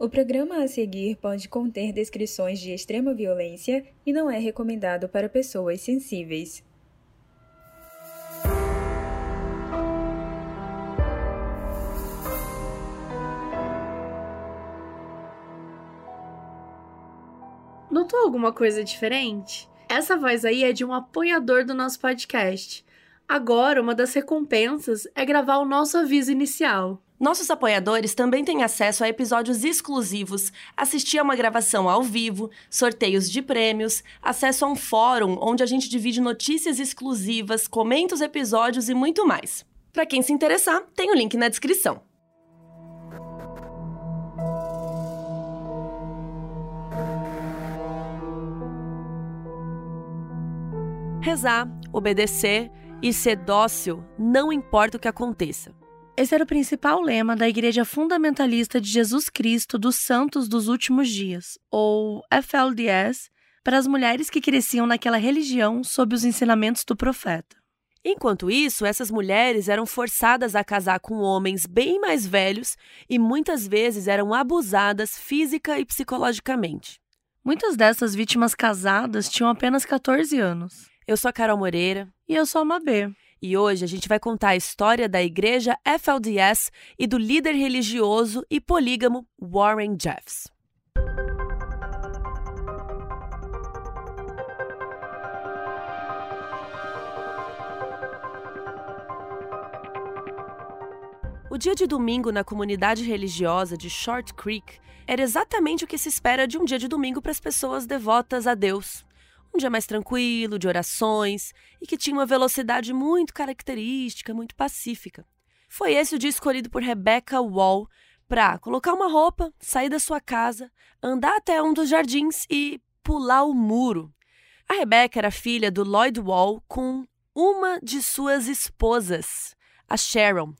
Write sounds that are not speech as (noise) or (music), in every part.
O programa a seguir pode conter descrições de extrema violência e não é recomendado para pessoas sensíveis. Notou alguma coisa diferente? Essa voz aí é de um apoiador do nosso podcast. Agora, uma das recompensas é gravar o nosso aviso inicial. Nossos apoiadores também têm acesso a episódios exclusivos, assistir a uma gravação ao vivo, sorteios de prêmios, acesso a um fórum onde a gente divide notícias exclusivas, comenta os episódios e muito mais. Para quem se interessar, tem o link na descrição. Rezar, obedecer e ser dócil não importa o que aconteça. Esse era o principal lema da Igreja Fundamentalista de Jesus Cristo dos Santos dos Últimos Dias, ou FLDS, para as mulheres que cresciam naquela religião sob os ensinamentos do profeta. Enquanto isso, essas mulheres eram forçadas a casar com homens bem mais velhos e muitas vezes eram abusadas física e psicologicamente. Muitas dessas vítimas casadas tinham apenas 14 anos. Eu sou a Carol Moreira. E eu sou a Mabê. E hoje a gente vai contar a história da igreja FLDS e do líder religioso e polígamo Warren Jeffs. O dia de domingo na comunidade religiosa de Short Creek era exatamente o que se espera de um dia de domingo para as pessoas devotas a Deus um dia mais tranquilo, de orações, e que tinha uma velocidade muito característica, muito pacífica. Foi esse o dia escolhido por Rebecca Wall para colocar uma roupa, sair da sua casa, andar até um dos jardins e pular o muro. A Rebecca era filha do Lloyd Wall com uma de suas esposas, a Sharon,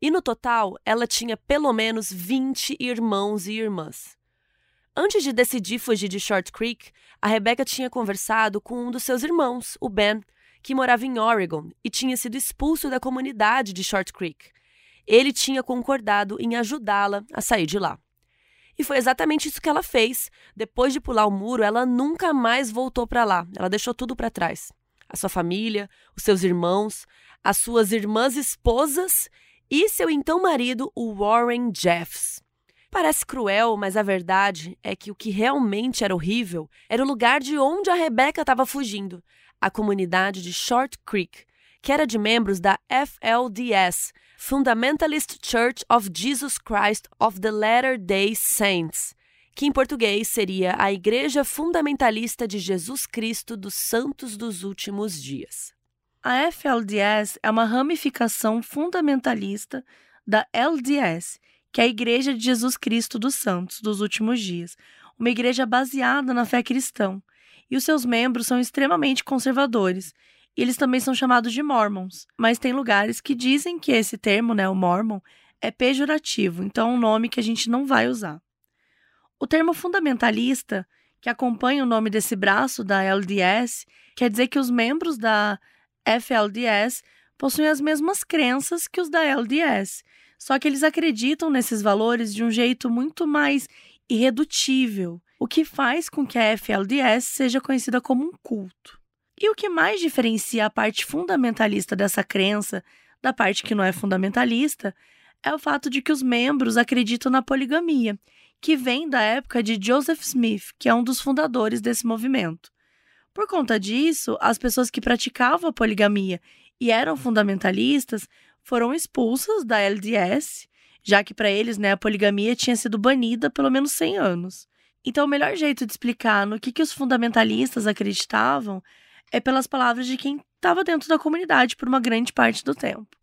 e no total ela tinha pelo menos 20 irmãos e irmãs. Antes de decidir fugir de Short Creek, a Rebecca tinha conversado com um dos seus irmãos, o Ben, que morava em Oregon e tinha sido expulso da comunidade de Short Creek. Ele tinha concordado em ajudá-la a sair de lá. E foi exatamente isso que ela fez. Depois de pular o muro, ela nunca mais voltou para lá. Ela deixou tudo para trás. A sua família, os seus irmãos, as suas irmãs esposas e seu então marido, o Warren Jeffs. Parece cruel, mas a verdade é que o que realmente era horrível era o lugar de onde a Rebecca estava fugindo a comunidade de Short Creek, que era de membros da FLDS Fundamentalist Church of Jesus Christ of the Latter-day Saints que em português seria a Igreja Fundamentalista de Jesus Cristo dos Santos dos Últimos Dias. A FLDS é uma ramificação fundamentalista da LDS, que é a Igreja de Jesus Cristo dos Santos dos Últimos Dias, uma igreja baseada na fé cristã. E os seus membros são extremamente conservadores. E eles também são chamados de Mormons, mas tem lugares que dizem que esse termo, né, o Mormon, é pejorativo, então é um nome que a gente não vai usar. O termo fundamentalista, que acompanha o nome desse braço da LDS, quer dizer que os membros da FLDS possuem as mesmas crenças que os da LDS só que eles acreditam nesses valores de um jeito muito mais irredutível, o que faz com que a FLDS seja conhecida como um culto. E o que mais diferencia a parte fundamentalista dessa crença da parte que não é fundamentalista é o fato de que os membros acreditam na poligamia, que vem da época de Joseph Smith, que é um dos fundadores desse movimento. Por conta disso, as pessoas que praticavam a poligamia e eram fundamentalistas foram expulsas da LDS, já que para eles né, a poligamia tinha sido banida pelo menos 100 anos. Então, o melhor jeito de explicar no que, que os fundamentalistas acreditavam é pelas palavras de quem estava dentro da comunidade por uma grande parte do tempo.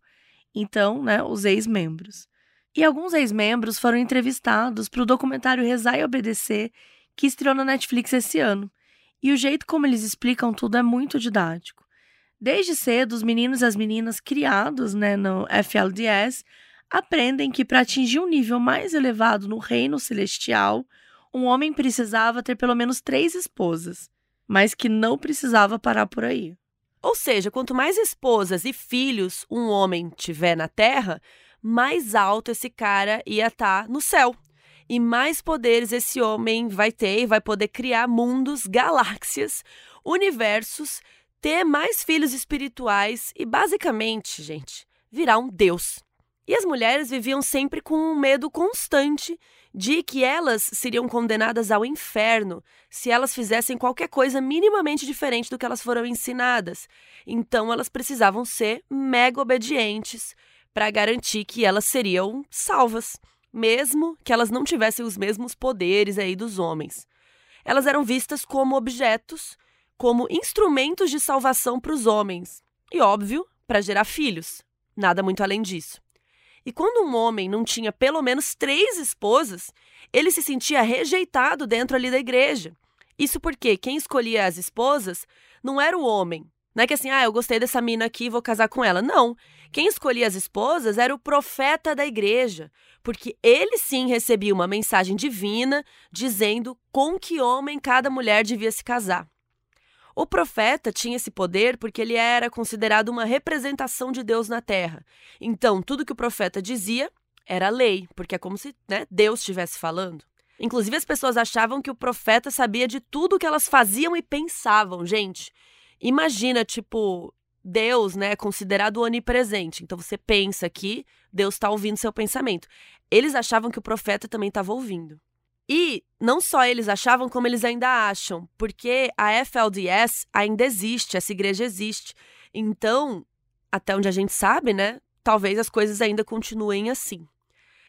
Então, né, os ex-membros. E alguns ex-membros foram entrevistados para o documentário Rezar e Obedecer, que estreou na Netflix esse ano. E o jeito como eles explicam tudo é muito didático. Desde cedo, os meninos e as meninas criados né, no FLDS aprendem que para atingir um nível mais elevado no reino celestial, um homem precisava ter pelo menos três esposas, mas que não precisava parar por aí. Ou seja, quanto mais esposas e filhos um homem tiver na terra, mais alto esse cara ia estar tá no céu. e mais poderes esse homem vai ter e vai poder criar mundos, galáxias, universos, ter mais filhos espirituais e basicamente, gente, virar um deus. E as mulheres viviam sempre com um medo constante de que elas seriam condenadas ao inferno se elas fizessem qualquer coisa minimamente diferente do que elas foram ensinadas. Então elas precisavam ser mega obedientes para garantir que elas seriam salvas, mesmo que elas não tivessem os mesmos poderes aí dos homens. Elas eram vistas como objetos, como instrumentos de salvação para os homens, e óbvio, para gerar filhos. Nada muito além disso. E quando um homem não tinha pelo menos três esposas, ele se sentia rejeitado dentro ali da igreja. Isso porque quem escolhia as esposas não era o homem. Não é que assim, ah, eu gostei dessa mina aqui vou casar com ela. Não. Quem escolhia as esposas era o profeta da igreja, porque ele sim recebia uma mensagem divina dizendo com que homem cada mulher devia se casar. O profeta tinha esse poder porque ele era considerado uma representação de Deus na terra. Então, tudo que o profeta dizia era lei, porque é como se né, Deus estivesse falando. Inclusive, as pessoas achavam que o profeta sabia de tudo que elas faziam e pensavam. Gente, imagina, tipo, Deus, né, considerado onipresente. Então, você pensa que Deus está ouvindo seu pensamento. Eles achavam que o profeta também estava ouvindo. E não só eles achavam, como eles ainda acham, porque a FLDS ainda existe, essa igreja existe. Então, até onde a gente sabe, né? Talvez as coisas ainda continuem assim.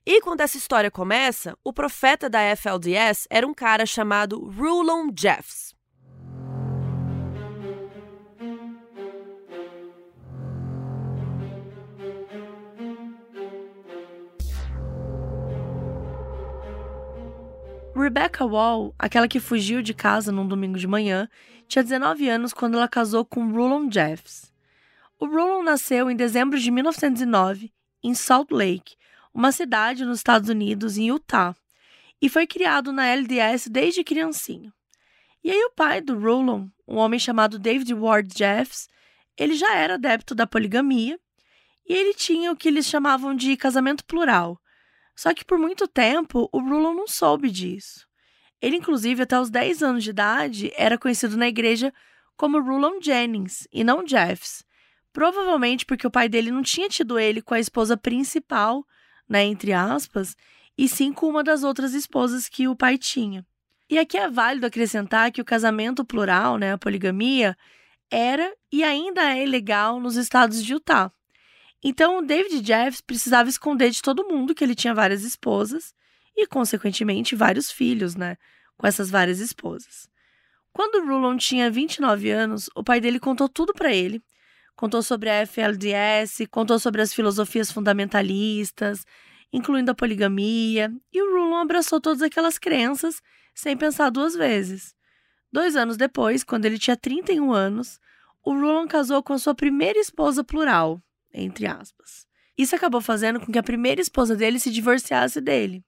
E quando essa história começa, o profeta da FLDS era um cara chamado Rulon Jeffs. Rebecca Wall, aquela que fugiu de casa num domingo de manhã, tinha 19 anos quando ela casou com Rulon Jeffs. O Rulon nasceu em dezembro de 1909 em Salt Lake, uma cidade nos Estados Unidos, em Utah, e foi criado na LDS desde criancinha. E aí o pai do Rulon, um homem chamado David Ward Jeffs, ele já era adepto da poligamia e ele tinha o que eles chamavam de casamento plural, só que por muito tempo o Rulon não soube disso. Ele, inclusive, até os 10 anos de idade, era conhecido na igreja como Rulon Jennings e não Jeffs. Provavelmente porque o pai dele não tinha tido ele com a esposa principal, né, entre aspas, e sim com uma das outras esposas que o pai tinha. E aqui é válido acrescentar que o casamento plural, né, a poligamia, era e ainda é ilegal nos estados de Utah. Então, o David Jeffs precisava esconder de todo mundo que ele tinha várias esposas e, consequentemente, vários filhos, né? Com essas várias esposas. Quando Rulon tinha 29 anos, o pai dele contou tudo para ele. Contou sobre a FLDS, contou sobre as filosofias fundamentalistas, incluindo a poligamia, e o Rulon abraçou todas aquelas crenças sem pensar duas vezes. Dois anos depois, quando ele tinha 31 anos, o Rulon casou com a sua primeira esposa plural, entre aspas. Isso acabou fazendo com que a primeira esposa dele se divorciasse dele.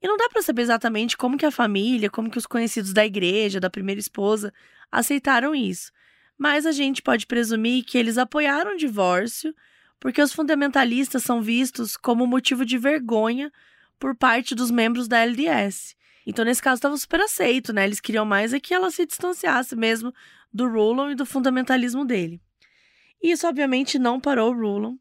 E não dá para saber exatamente como que a família, como que os conhecidos da igreja, da primeira esposa, aceitaram isso. Mas a gente pode presumir que eles apoiaram o divórcio, porque os fundamentalistas são vistos como motivo de vergonha por parte dos membros da LDS. Então, nesse caso, estava super aceito, né? Eles queriam mais é que ela se distanciasse mesmo do Rulon e do fundamentalismo dele. E isso, obviamente, não parou o Rulon.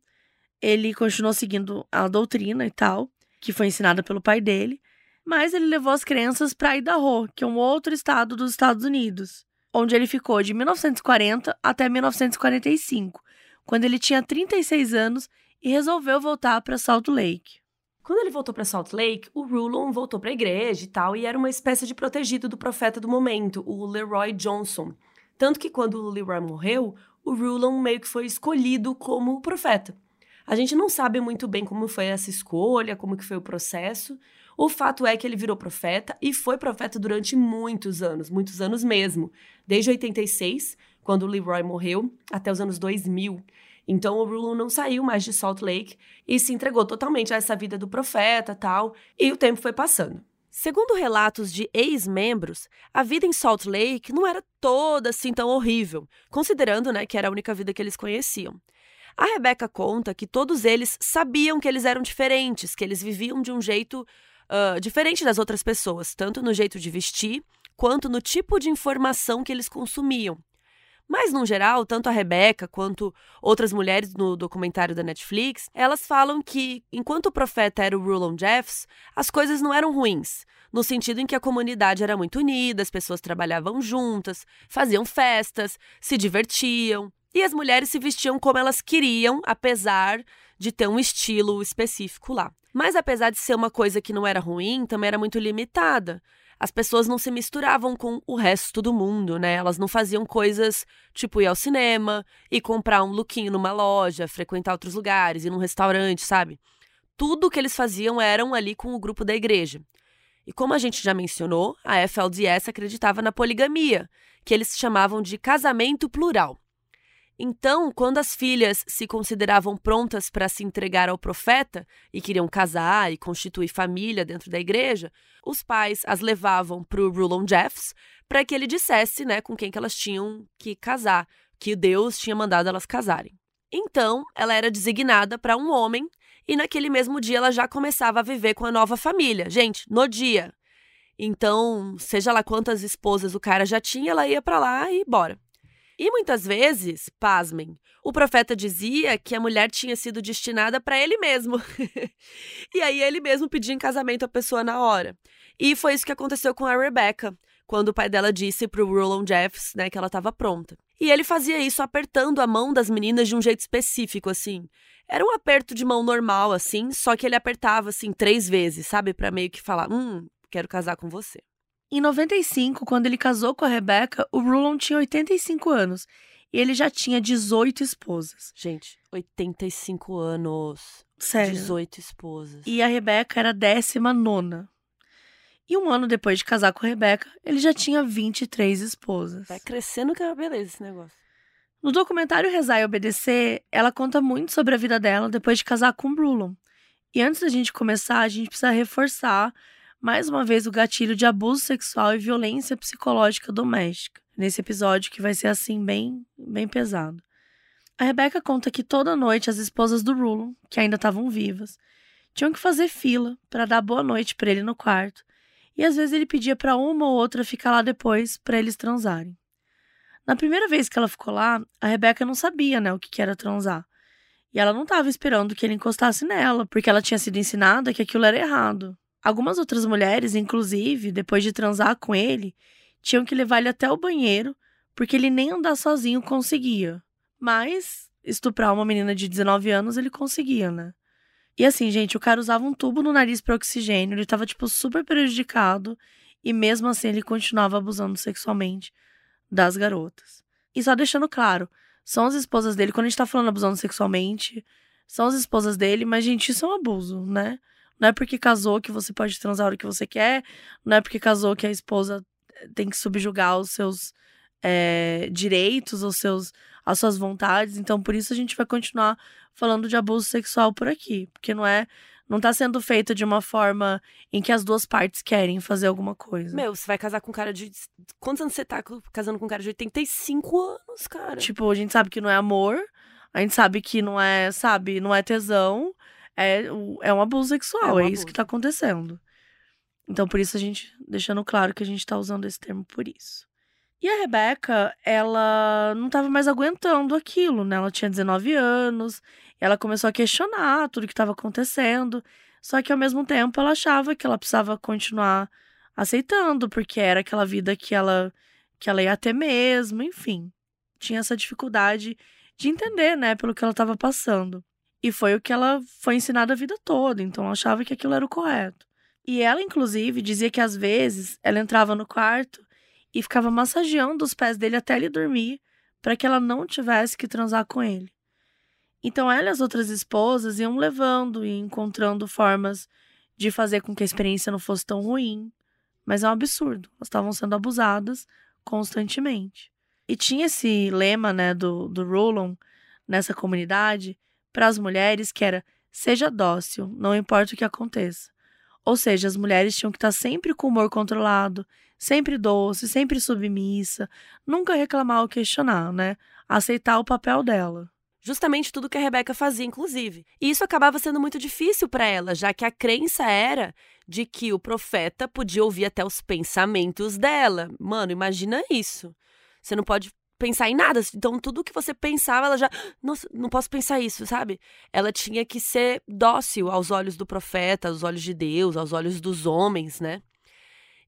Ele continuou seguindo a doutrina e tal, que foi ensinada pelo pai dele, mas ele levou as crenças para Idaho, que é um outro estado dos Estados Unidos, onde ele ficou de 1940 até 1945, quando ele tinha 36 anos e resolveu voltar para Salt Lake. Quando ele voltou para Salt Lake, o Rulon voltou para a igreja e tal, e era uma espécie de protegido do profeta do momento, o Leroy Johnson. Tanto que quando o Leroy morreu, o Rulon meio que foi escolhido como profeta. A gente não sabe muito bem como foi essa escolha, como que foi o processo. O fato é que ele virou profeta e foi profeta durante muitos anos, muitos anos mesmo. Desde 86, quando o Leroy morreu, até os anos 2000. Então o Rulon não saiu mais de Salt Lake e se entregou totalmente a essa vida do profeta tal, e o tempo foi passando. Segundo relatos de ex-membros, a vida em Salt Lake não era toda assim tão horrível, considerando né, que era a única vida que eles conheciam. A Rebecca conta que todos eles sabiam que eles eram diferentes, que eles viviam de um jeito uh, diferente das outras pessoas, tanto no jeito de vestir quanto no tipo de informação que eles consumiam. Mas, no geral, tanto a Rebeca quanto outras mulheres no documentário da Netflix, elas falam que, enquanto o profeta era o Rulon Jeffs, as coisas não eram ruins, no sentido em que a comunidade era muito unida, as pessoas trabalhavam juntas, faziam festas, se divertiam, e as mulheres se vestiam como elas queriam, apesar de ter um estilo específico lá. Mas apesar de ser uma coisa que não era ruim, também era muito limitada as pessoas não se misturavam com o resto do mundo, né? Elas não faziam coisas tipo ir ao cinema e comprar um lookinho numa loja, frequentar outros lugares, ir num restaurante, sabe? Tudo que eles faziam eram ali com o grupo da igreja. E como a gente já mencionou, a FLDS acreditava na poligamia, que eles chamavam de casamento plural. Então, quando as filhas se consideravam prontas para se entregar ao profeta e queriam casar e constituir família dentro da igreja, os pais as levavam para o Rulon Jeffs para que ele dissesse né, com quem que elas tinham que casar, que Deus tinha mandado elas casarem. Então, ela era designada para um homem e naquele mesmo dia ela já começava a viver com a nova família. Gente, no dia. Então, seja lá quantas esposas o cara já tinha, ela ia para lá e bora. E muitas vezes, pasmem, o profeta dizia que a mulher tinha sido destinada para ele mesmo. (laughs) e aí ele mesmo pedia em casamento a pessoa na hora. E foi isso que aconteceu com a Rebecca, quando o pai dela disse pro Roland Jeffs, né, que ela estava pronta. E ele fazia isso apertando a mão das meninas de um jeito específico, assim. Era um aperto de mão normal, assim, só que ele apertava, assim, três vezes, sabe? para meio que falar, hum, quero casar com você. Em 95, quando ele casou com a Rebecca, o Rulon tinha 85 anos e ele já tinha 18 esposas. Gente, 85 anos. Sério. 18 esposas. E a Rebecca era a décima nona. E um ano depois de casar com a Rebecca, ele já tinha 23 esposas. Vai crescendo que é uma beleza esse negócio. No documentário Rezar e Obedecer, ela conta muito sobre a vida dela depois de casar com o Brulon. E antes da gente começar, a gente precisa reforçar mais uma vez o gatilho de abuso sexual e violência psicológica doméstica. Nesse episódio que vai ser assim bem, bem pesado. A Rebecca conta que toda noite as esposas do Rulon, que ainda estavam vivas, tinham que fazer fila para dar boa noite para ele no quarto, e às vezes ele pedia para uma ou outra ficar lá depois para eles transarem. Na primeira vez que ela ficou lá, a Rebecca não sabia, né, o que era transar. E ela não estava esperando que ele encostasse nela, porque ela tinha sido ensinada que aquilo era errado. Algumas outras mulheres, inclusive, depois de transar com ele, tinham que levar ele até o banheiro, porque ele nem andar sozinho conseguia. Mas estuprar uma menina de 19 anos ele conseguia, né? E assim, gente, o cara usava um tubo no nariz para oxigênio, ele tava, tipo, super prejudicado, e mesmo assim ele continuava abusando sexualmente das garotas. E só deixando claro, são as esposas dele, quando a gente tá falando abusando sexualmente, são as esposas dele, mas, gente, isso é um abuso, né? Não é porque casou que você pode transar a hora que você quer, não é porque casou que a esposa eh, tem que subjugar os seus é, direitos, os seus, as suas vontades. Então, por isso a gente vai continuar falando de abuso sexual por aqui, porque não é não tá sendo feito de uma forma em que as duas partes querem fazer alguma coisa. Meu, você vai casar com um cara de. Quantos anos você tá casando com um cara de 85 anos, cara? Tipo, a gente sabe que não é amor, a gente sabe que não é, sabe, não é tesão é, é um abuso sexual, é, um é abuso. isso que tá acontecendo. Então, por isso a gente, deixando claro que a gente tá usando esse termo por isso. E a Rebeca, ela não tava mais aguentando aquilo, né? Ela tinha 19 anos, ela começou a questionar tudo que estava acontecendo, só que ao mesmo tempo ela achava que ela precisava continuar aceitando, porque era aquela vida que ela que ela ia ter mesmo, enfim. Tinha essa dificuldade de entender, né, pelo que ela estava passando. E foi o que ela foi ensinada a vida toda, então ela achava que aquilo era o correto. E ela, inclusive, dizia que às vezes ela entrava no quarto e ficava massageando os pés dele até ele dormir, para que ela não tivesse que transar com ele. Então ela e as outras esposas iam levando e encontrando formas de fazer com que a experiência não fosse tão ruim. Mas é um absurdo. Elas estavam sendo abusadas constantemente. E tinha esse lema, né, do, do Roland nessa comunidade, para as mulheres que era seja dócil, não importa o que aconteça. Ou seja, as mulheres tinham que estar sempre com o humor controlado, sempre doce, sempre submissa, nunca reclamar ou questionar, né? Aceitar o papel dela. Justamente tudo que a Rebeca fazia, inclusive. E isso acabava sendo muito difícil para ela, já que a crença era de que o profeta podia ouvir até os pensamentos dela. Mano, imagina isso. Você não pode pensar em nada. Então, tudo que você pensava, ela já. Nossa, não posso pensar isso, sabe? Ela tinha que ser dócil aos olhos do profeta, aos olhos de Deus, aos olhos dos homens, né?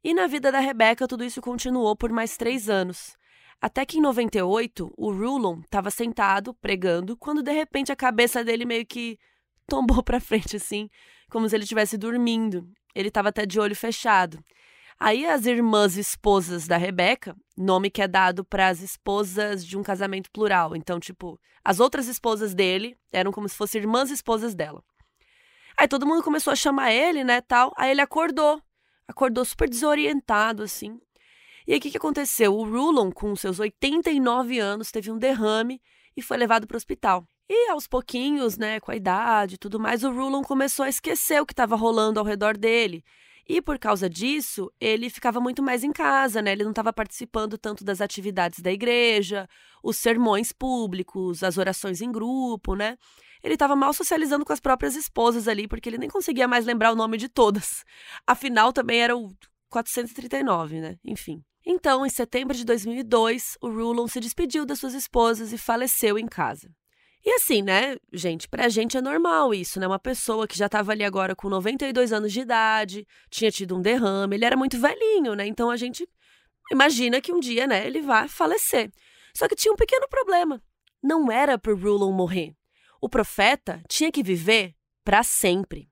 E na vida da Rebeca, tudo isso continuou por mais três anos. Até que em 98, o Rulon estava sentado, pregando, quando de repente a cabeça dele meio que tombou para frente, assim, como se ele estivesse dormindo. Ele estava até de olho fechado. Aí as irmãs esposas da Rebeca, nome que é dado para as esposas de um casamento plural. Então, tipo, as outras esposas dele eram como se fossem irmãs esposas dela. Aí todo mundo começou a chamar ele, né, tal. Aí ele acordou. Acordou super desorientado, assim. E aí o que, que aconteceu? O Rulon, com seus 89 anos, teve um derrame e foi levado para o hospital. E aos pouquinhos, né, com a idade e tudo mais, o Rulon começou a esquecer o que estava rolando ao redor dele. E por causa disso, ele ficava muito mais em casa, né? Ele não estava participando tanto das atividades da igreja, os sermões públicos, as orações em grupo, né? Ele estava mal socializando com as próprias esposas ali, porque ele nem conseguia mais lembrar o nome de todas. (laughs) Afinal, também era o 439, né? Enfim. Então, em setembro de 2002, o Rulon se despediu das suas esposas e faleceu em casa. E assim, né, gente, pra gente é normal isso, né? Uma pessoa que já tava ali agora com 92 anos de idade, tinha tido um derrame, ele era muito velhinho, né? Então a gente imagina que um dia, né, ele vai falecer. Só que tinha um pequeno problema. Não era pro Rulon morrer. O profeta tinha que viver para sempre.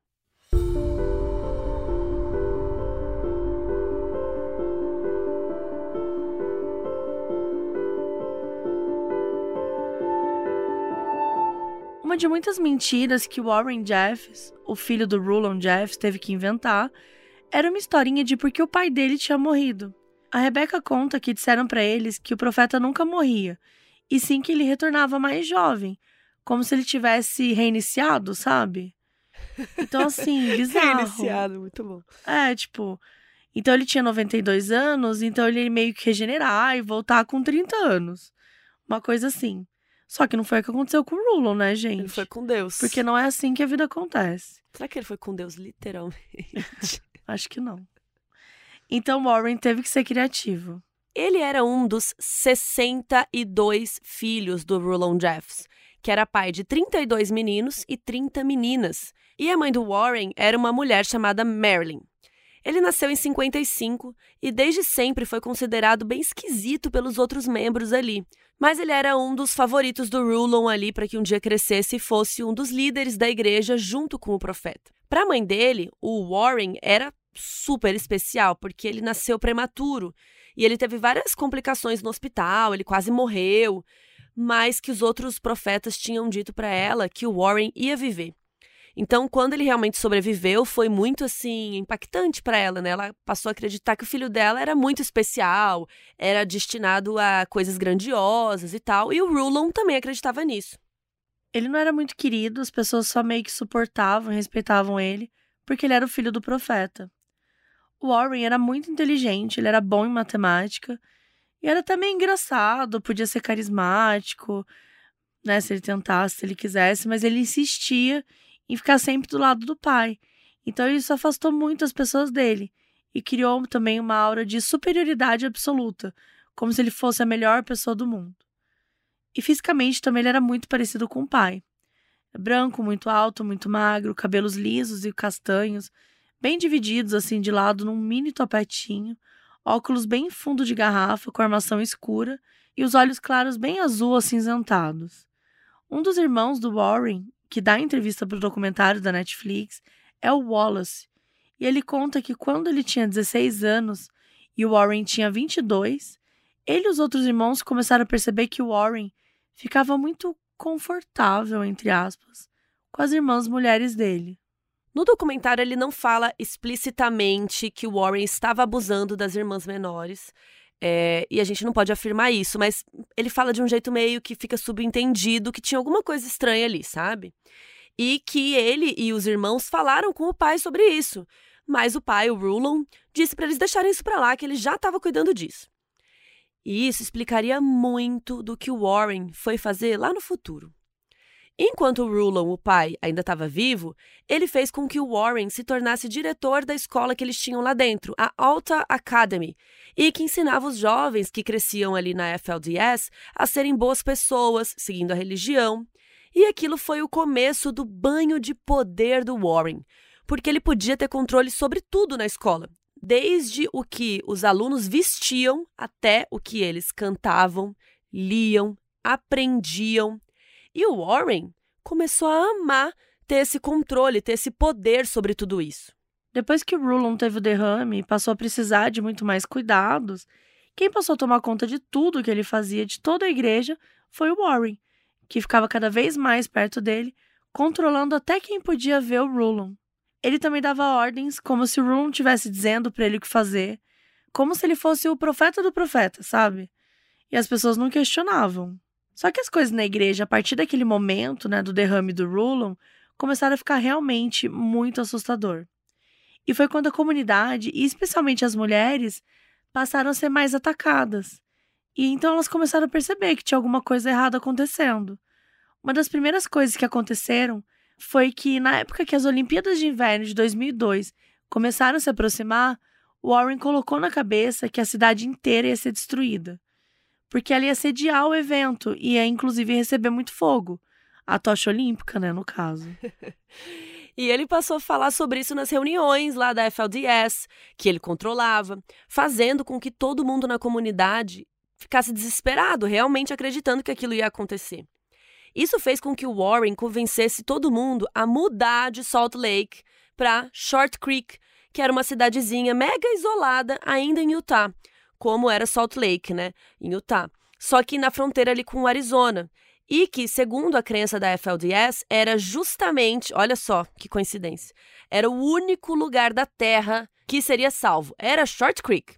Uma de muitas mentiras que Warren Jeffs, o filho do Rulon Jeffs, teve que inventar, era uma historinha de porque o pai dele tinha morrido. A Rebecca conta que disseram para eles que o profeta nunca morria, e sim que ele retornava mais jovem, como se ele tivesse reiniciado, sabe? Então, assim, (laughs) bizarro. reiniciado, muito bom. É, tipo. Então ele tinha 92 anos, então ele meio que regenerar e voltar com 30 anos. Uma coisa assim. Só que não foi o que aconteceu com o Rulon, né, gente? Ele foi com Deus. Porque não é assim que a vida acontece. Será que ele foi com Deus literalmente? (laughs) Acho que não. Então Warren teve que ser criativo. Ele era um dos 62 filhos do Rulon Jeffs, que era pai de 32 meninos e 30 meninas. E a mãe do Warren era uma mulher chamada Marilyn. Ele nasceu em 55 e desde sempre foi considerado bem esquisito pelos outros membros ali. Mas ele era um dos favoritos do Rulon ali para que um dia crescesse e fosse um dos líderes da igreja junto com o profeta. Para a mãe dele, o Warren era super especial porque ele nasceu prematuro e ele teve várias complicações no hospital, ele quase morreu, mas que os outros profetas tinham dito para ela que o Warren ia viver. Então, quando ele realmente sobreviveu, foi muito assim impactante para ela, né? Ela passou a acreditar que o filho dela era muito especial, era destinado a coisas grandiosas e tal, e o Rulon também acreditava nisso. Ele não era muito querido, as pessoas só meio que suportavam e respeitavam ele, porque ele era o filho do profeta. O Warren era muito inteligente, ele era bom em matemática, e era também engraçado, podia ser carismático, né, se ele tentasse, se ele quisesse, mas ele insistia em ficar sempre do lado do pai. Então isso afastou muito as pessoas dele e criou também uma aura de superioridade absoluta, como se ele fosse a melhor pessoa do mundo. E fisicamente também ele era muito parecido com o pai. Branco, muito alto, muito magro, cabelos lisos e castanhos, bem divididos assim de lado num mini topetinho, óculos bem fundo de garrafa com armação escura e os olhos claros bem azul acinzentados. Um dos irmãos do Warren que dá entrevista para o documentário da Netflix, é o Wallace. E ele conta que quando ele tinha 16 anos e o Warren tinha 22, ele e os outros irmãos começaram a perceber que o Warren ficava muito confortável, entre aspas, com as irmãs mulheres dele. No documentário, ele não fala explicitamente que o Warren estava abusando das irmãs menores, é, e a gente não pode afirmar isso, mas ele fala de um jeito meio que fica subentendido que tinha alguma coisa estranha ali, sabe? E que ele e os irmãos falaram com o pai sobre isso. Mas o pai, o Rulon, disse para eles deixarem isso para lá, que ele já estava cuidando disso. E isso explicaria muito do que o Warren foi fazer lá no futuro. Enquanto Rulon, o pai, ainda estava vivo, ele fez com que o Warren se tornasse diretor da escola que eles tinham lá dentro, a Alta Academy, e que ensinava os jovens que cresciam ali na FLDS a serem boas pessoas, seguindo a religião. E aquilo foi o começo do banho de poder do Warren, porque ele podia ter controle sobre tudo na escola, desde o que os alunos vestiam até o que eles cantavam, liam, aprendiam e o Warren começou a amar ter esse controle, ter esse poder sobre tudo isso. Depois que Rulon teve o derrame e passou a precisar de muito mais cuidados, quem passou a tomar conta de tudo que ele fazia, de toda a igreja, foi o Warren, que ficava cada vez mais perto dele, controlando até quem podia ver o Rulon. Ele também dava ordens, como se o Rulon estivesse dizendo para ele o que fazer, como se ele fosse o profeta do profeta, sabe? E as pessoas não questionavam. Só que as coisas na igreja, a partir daquele momento, né, do derrame do Rulon, começaram a ficar realmente muito assustador. E foi quando a comunidade, e especialmente as mulheres, passaram a ser mais atacadas. E então elas começaram a perceber que tinha alguma coisa errada acontecendo. Uma das primeiras coisas que aconteceram foi que, na época que as Olimpíadas de Inverno de 2002 começaram a se aproximar, Warren colocou na cabeça que a cidade inteira ia ser destruída porque ela ia sediar o evento e ia inclusive receber muito fogo. A tocha olímpica, né, no caso. (laughs) E ele passou a falar sobre isso nas reuniões lá da FLDS, que ele controlava, fazendo com que todo mundo na comunidade ficasse desesperado, realmente acreditando que aquilo ia acontecer. Isso fez com que o Warren convencesse todo mundo a mudar de Salt Lake para Short Creek, que era uma cidadezinha mega isolada ainda em Utah, como era Salt Lake, né, em Utah. Só que na fronteira ali com o Arizona. E que, segundo a crença da FLDS, era justamente, olha só que coincidência, era o único lugar da Terra que seria salvo. Era Short Creek.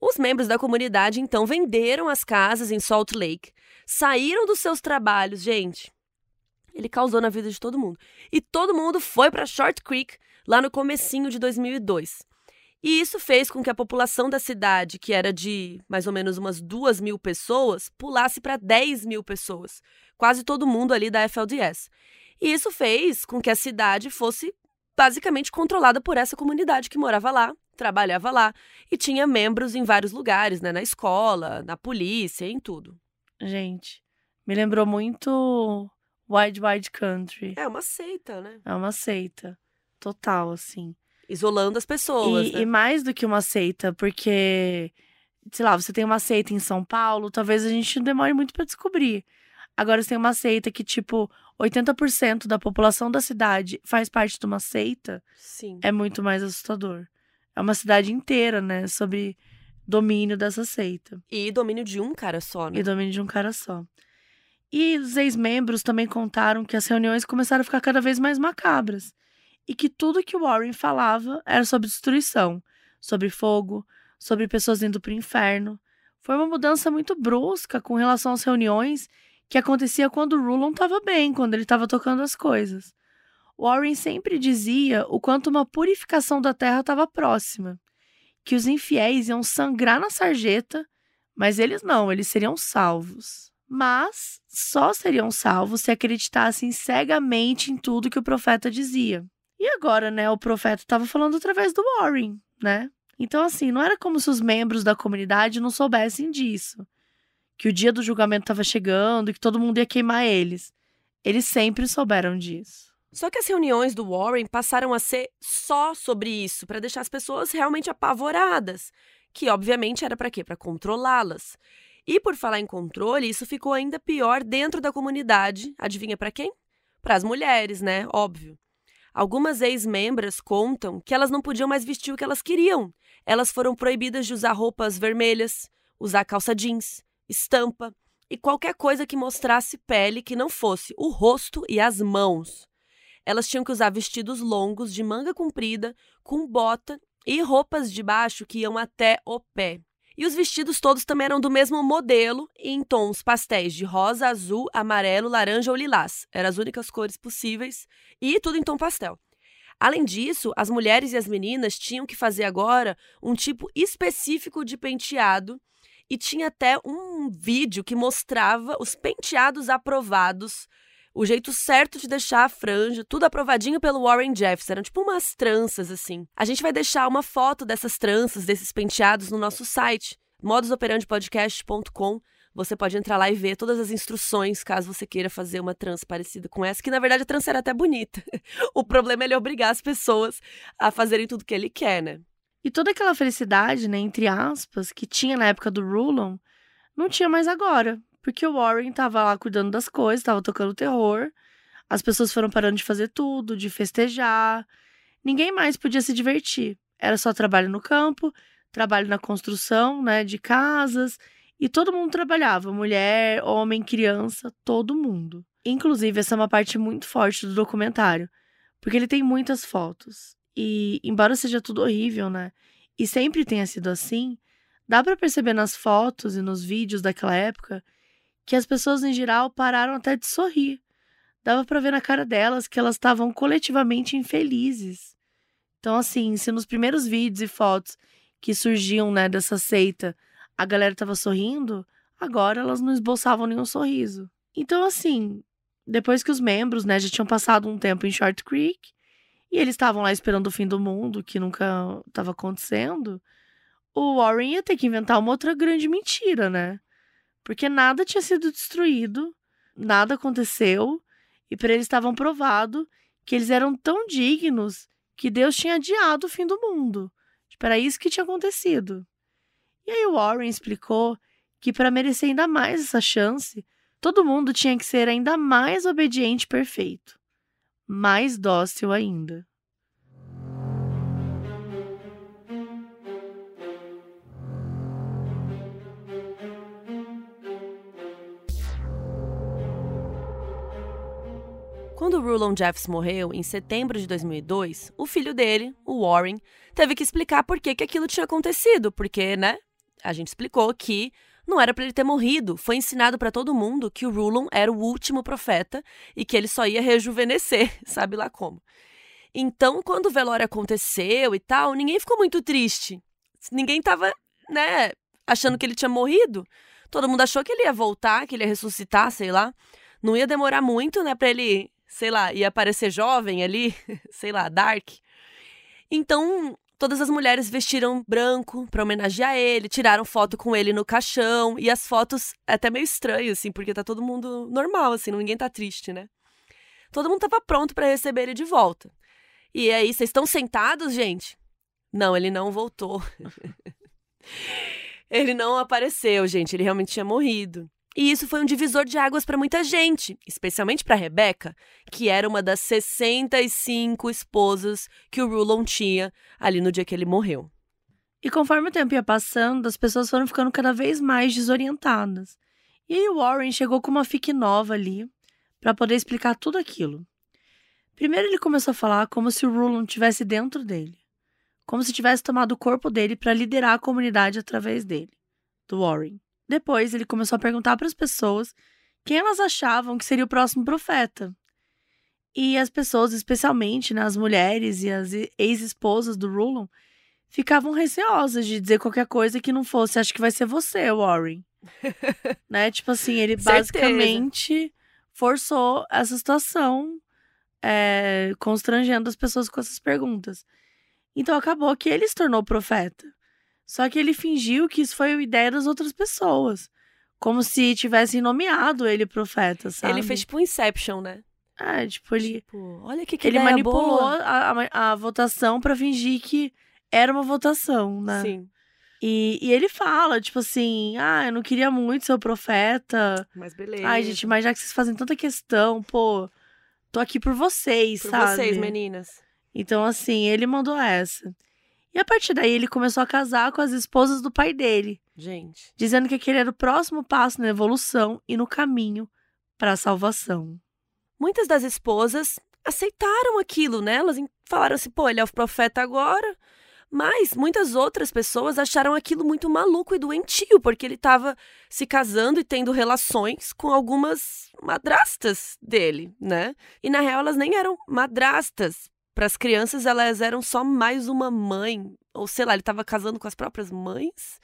Os membros da comunidade então venderam as casas em Salt Lake, saíram dos seus trabalhos, gente. Ele causou na vida de todo mundo. E todo mundo foi para Short Creek lá no comecinho de 2002. E isso fez com que a população da cidade, que era de mais ou menos umas duas mil pessoas, pulasse para 10 mil pessoas. Quase todo mundo ali da FLDS. E isso fez com que a cidade fosse basicamente controlada por essa comunidade que morava lá, trabalhava lá e tinha membros em vários lugares, né? Na escola, na polícia, em tudo. Gente, me lembrou muito Wide Wide Country. É uma seita, né? É uma seita. Total, assim isolando as pessoas. E, né? e, mais do que uma seita, porque, sei lá, você tem uma seita em São Paulo, talvez a gente demore muito para descobrir. Agora você tem uma seita que, tipo, 80% da população da cidade faz parte de uma seita. Sim. É muito mais assustador. É uma cidade inteira, né? Sobre domínio dessa seita. E domínio de um cara só, né? E domínio de um cara só. E os ex-membros também contaram que as reuniões começaram a ficar cada vez mais macabras e que tudo que Warren falava era sobre destruição, sobre fogo, sobre pessoas indo para o inferno. Foi uma mudança muito brusca com relação às reuniões que acontecia quando Rulon estava bem, quando ele estava tocando as coisas. Warren sempre dizia o quanto uma purificação da terra estava próxima, que os infiéis iam sangrar na sarjeta, mas eles não, eles seriam salvos. Mas só seriam salvos se acreditassem cegamente em tudo que o profeta dizia. E agora, né, o profeta estava falando através do Warren, né? Então, assim, não era como se os membros da comunidade não soubessem disso. Que o dia do julgamento estava chegando e que todo mundo ia queimar eles. Eles sempre souberam disso. Só que as reuniões do Warren passaram a ser só sobre isso, para deixar as pessoas realmente apavoradas. Que, obviamente, era para quê? Para controlá-las. E por falar em controle, isso ficou ainda pior dentro da comunidade. Adivinha para quem? Para as mulheres, né? Óbvio. Algumas ex-membras contam que elas não podiam mais vestir o que elas queriam. Elas foram proibidas de usar roupas vermelhas, usar calça jeans, estampa e qualquer coisa que mostrasse pele que não fosse o rosto e as mãos. Elas tinham que usar vestidos longos de manga comprida, com bota e roupas de baixo que iam até o pé. E os vestidos todos também eram do mesmo modelo em tons pastéis de rosa, azul, amarelo, laranja ou lilás. Eram as únicas cores possíveis e tudo em tom pastel. Além disso, as mulheres e as meninas tinham que fazer agora um tipo específico de penteado e tinha até um vídeo que mostrava os penteados aprovados o jeito certo de deixar a franja, tudo aprovadinho pelo Warren Jeffs. Eram tipo umas tranças, assim. A gente vai deixar uma foto dessas tranças, desses penteados, no nosso site, modusoperandipodcast.com. Você pode entrar lá e ver todas as instruções, caso você queira fazer uma trança parecida com essa, que na verdade a trança era até bonita. (laughs) o problema é ele obrigar as pessoas a fazerem tudo que ele quer, né? E toda aquela felicidade, né, entre aspas, que tinha na época do Rulon, não tinha mais agora. Porque o Warren tava lá cuidando das coisas, tava tocando terror. As pessoas foram parando de fazer tudo, de festejar. Ninguém mais podia se divertir. Era só trabalho no campo, trabalho na construção, né, de casas, e todo mundo trabalhava, mulher, homem, criança, todo mundo. Inclusive, essa é uma parte muito forte do documentário, porque ele tem muitas fotos. E embora seja tudo horrível, né? E sempre tenha sido assim, dá para perceber nas fotos e nos vídeos daquela época que as pessoas em geral pararam até de sorrir. Dava para ver na cara delas que elas estavam coletivamente infelizes. Então, assim, se nos primeiros vídeos e fotos que surgiam, né, dessa seita, a galera estava sorrindo, agora elas não esboçavam nenhum sorriso. Então, assim, depois que os membros, né, já tinham passado um tempo em Short Creek e eles estavam lá esperando o fim do mundo, que nunca estava acontecendo, o Warren ia ter que inventar uma outra grande mentira, né? Porque nada tinha sido destruído, nada aconteceu, e para eles estavam provado que eles eram tão dignos que Deus tinha adiado o fim do mundo. Tipo, era isso que tinha acontecido. E aí Warren explicou que para merecer ainda mais essa chance, todo mundo tinha que ser ainda mais obediente e perfeito, mais dócil ainda. Quando Rulon Jeffs morreu, em setembro de 2002, o filho dele, o Warren, teve que explicar por que, que aquilo tinha acontecido, porque, né, a gente explicou que não era para ele ter morrido. Foi ensinado para todo mundo que o Rulon era o último profeta e que ele só ia rejuvenescer, (laughs) sabe lá como. Então, quando o velório aconteceu e tal, ninguém ficou muito triste. Ninguém tava, né, achando que ele tinha morrido. Todo mundo achou que ele ia voltar, que ele ia ressuscitar, sei lá. Não ia demorar muito, né, para ele sei lá, ia aparecer jovem ali, (laughs) sei lá, dark. Então, todas as mulheres vestiram branco para homenagear ele, tiraram foto com ele no caixão, e as fotos é até meio estranho assim, porque tá todo mundo normal assim, ninguém tá triste, né? Todo mundo tava pronto para receber ele de volta. E aí, vocês estão sentados, gente? Não, ele não voltou. (laughs) ele não apareceu, gente, ele realmente tinha morrido. E isso foi um divisor de águas para muita gente, especialmente para Rebeca, que era uma das 65 esposas que o Rulon tinha ali no dia que ele morreu. E conforme o tempo ia passando, as pessoas foram ficando cada vez mais desorientadas. E aí o Warren chegou com uma fique nova ali para poder explicar tudo aquilo. Primeiro ele começou a falar como se o Rulon tivesse dentro dele, como se tivesse tomado o corpo dele para liderar a comunidade através dele, do Warren. Depois, ele começou a perguntar para as pessoas quem elas achavam que seria o próximo profeta. E as pessoas, especialmente né, as mulheres e as ex-esposas do Rulon, ficavam receosas de dizer qualquer coisa que não fosse, acho que vai ser você, Warren. (laughs) né? Tipo assim, ele basicamente forçou essa situação, é, constrangendo as pessoas com essas perguntas. Então acabou que ele se tornou profeta. Só que ele fingiu que isso foi a ideia das outras pessoas. Como se tivessem nomeado ele profeta, sabe? Ele fez tipo um Inception, né? É, tipo, ele. Tipo, olha que, que Ele manipulou a, a, a, votação para fingir que era uma votação, né? Sim. E, e ele fala, tipo assim, ah, eu não queria muito ser o profeta. Mas beleza. Ai, gente, mas já que vocês fazem tanta questão, pô, tô aqui por vocês, por sabe? Por vocês, meninas. Então, assim, ele mandou essa. E a partir daí ele começou a casar com as esposas do pai dele. Gente. Dizendo que aquele era o próximo passo na evolução e no caminho para a salvação. Muitas das esposas aceitaram aquilo, né? Elas falaram assim, pô, ele é o profeta agora. Mas muitas outras pessoas acharam aquilo muito maluco e doentio, porque ele estava se casando e tendo relações com algumas madrastas dele, né? E na real elas nem eram madrastas, para as crianças, elas eram só mais uma mãe. Ou sei lá, ele estava casando com as próprias mães.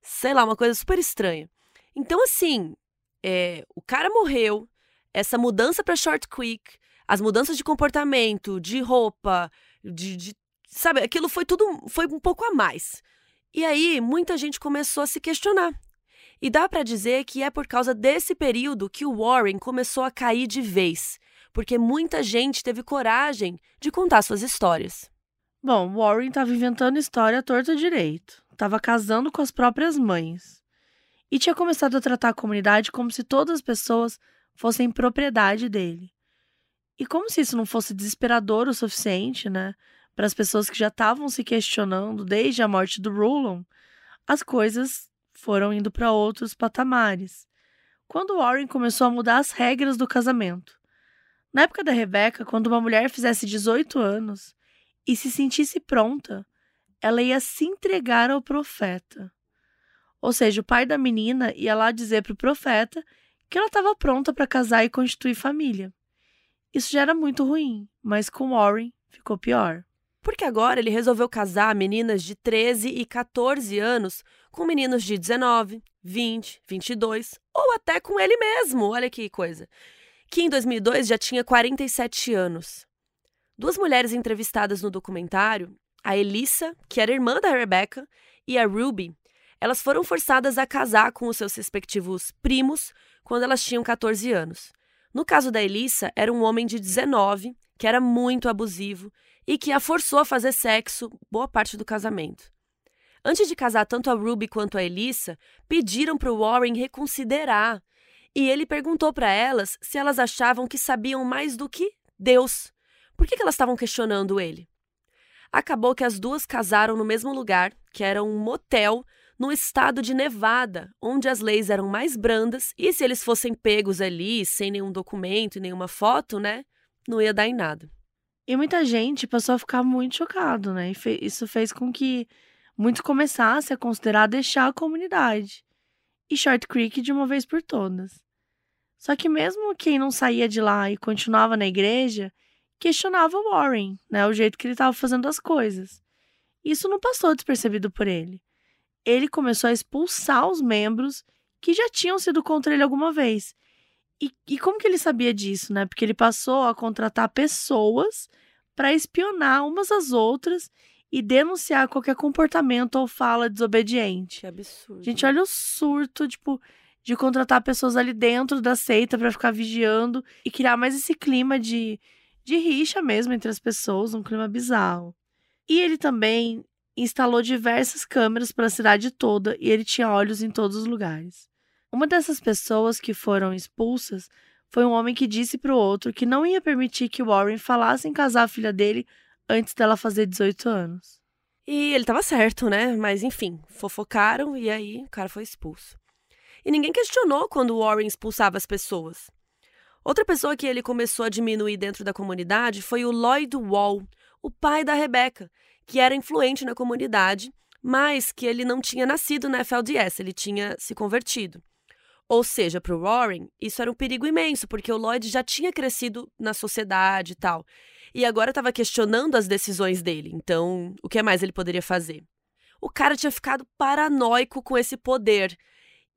Sei lá, uma coisa super estranha. Então, assim, é, o cara morreu. essa mudança para Short Creek, as mudanças de comportamento, de roupa, de, de sabe, aquilo foi tudo foi um pouco a mais. E aí muita gente começou a se questionar. E dá para dizer que é por causa desse período que o Warren começou a cair de vez, porque muita gente teve coragem de contar suas histórias. Bom, Warren estava inventando história torta direito, estava casando com as próprias mães e tinha começado a tratar a comunidade como se todas as pessoas fossem propriedade dele. E como se isso não fosse desesperador o suficiente, né? Para as pessoas que já estavam se questionando desde a morte do Rulon, as coisas foram indo para outros patamares. Quando Warren começou a mudar as regras do casamento. Na época da Rebecca, quando uma mulher fizesse 18 anos e se sentisse pronta, ela ia se entregar ao profeta. Ou seja, o pai da menina ia lá dizer para o profeta que ela estava pronta para casar e constituir família. Isso já era muito ruim, mas com Warren ficou pior. Porque agora ele resolveu casar meninas de 13 e 14 anos com meninos de 19, 20, 22 ou até com ele mesmo. Olha que coisa. Que em 2002 já tinha 47 anos. Duas mulheres entrevistadas no documentário, a Elissa, que era irmã da Rebecca, e a Ruby, elas foram forçadas a casar com os seus respectivos primos quando elas tinham 14 anos. No caso da Elissa, era um homem de 19, que era muito abusivo e que a forçou a fazer sexo boa parte do casamento. Antes de casar tanto a Ruby quanto a Elissa, pediram para o Warren reconsiderar. E ele perguntou para elas se elas achavam que sabiam mais do que Deus. Por que, que elas estavam questionando ele? Acabou que as duas casaram no mesmo lugar, que era um motel no estado de Nevada, onde as leis eram mais brandas e se eles fossem pegos ali sem nenhum documento e nenhuma foto, né, não ia dar em nada. E muita gente passou a ficar muito chocado, né? E isso fez com que muitos começassem a considerar deixar a comunidade e Short Creek de uma vez por todas. Só que mesmo quem não saía de lá e continuava na igreja, questionava Warren, né, o jeito que ele estava fazendo as coisas. Isso não passou despercebido por ele ele começou a expulsar os membros que já tinham sido contra ele alguma vez. E, e como que ele sabia disso, né? Porque ele passou a contratar pessoas para espionar umas às outras e denunciar qualquer comportamento ou fala desobediente. Que absurdo. Gente, olha o surto, tipo, de contratar pessoas ali dentro da seita para ficar vigiando e criar mais esse clima de, de rixa mesmo entre as pessoas, um clima bizarro. E ele também instalou diversas câmeras para a cidade toda e ele tinha olhos em todos os lugares. Uma dessas pessoas que foram expulsas foi um homem que disse para o outro que não ia permitir que Warren falasse em casar a filha dele antes dela fazer 18 anos. E ele estava certo, né? Mas enfim, fofocaram e aí o cara foi expulso. E ninguém questionou quando Warren expulsava as pessoas. Outra pessoa que ele começou a diminuir dentro da comunidade foi o Lloyd Wall, o pai da Rebecca, que era influente na comunidade, mas que ele não tinha nascido na FLDS, ele tinha se convertido. Ou seja, para o Warren, isso era um perigo imenso, porque o Lloyd já tinha crescido na sociedade e tal. E agora estava questionando as decisões dele. Então, o que mais ele poderia fazer? O cara tinha ficado paranoico com esse poder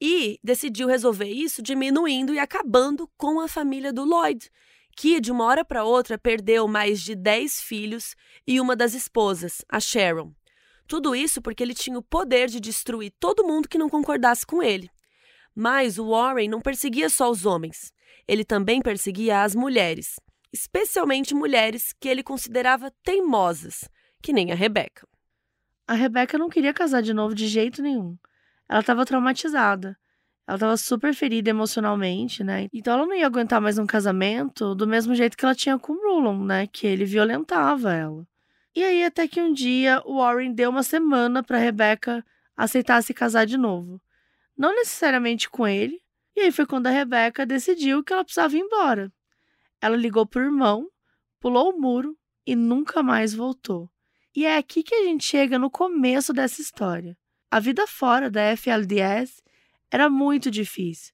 e decidiu resolver isso diminuindo e acabando com a família do Lloyd, que, de uma hora para outra, perdeu mais de 10 filhos e uma das esposas, a Sharon. Tudo isso porque ele tinha o poder de destruir todo mundo que não concordasse com ele. Mas o Warren não perseguia só os homens, ele também perseguia as mulheres, especialmente mulheres que ele considerava teimosas, que nem a Rebecca. A Rebecca não queria casar de novo de jeito nenhum. Ela estava traumatizada. Ela estava super ferida emocionalmente, né? Então ela não ia aguentar mais um casamento do mesmo jeito que ela tinha com o Rulon, né? Que ele violentava ela. E aí, até que um dia, o Warren deu uma semana para Rebecca aceitar se casar de novo. Não necessariamente com ele. E aí foi quando a Rebecca decidiu que ela precisava ir embora. Ela ligou pro irmão, pulou o muro e nunca mais voltou. E é aqui que a gente chega no começo dessa história. A vida fora da FLDS era muito difícil.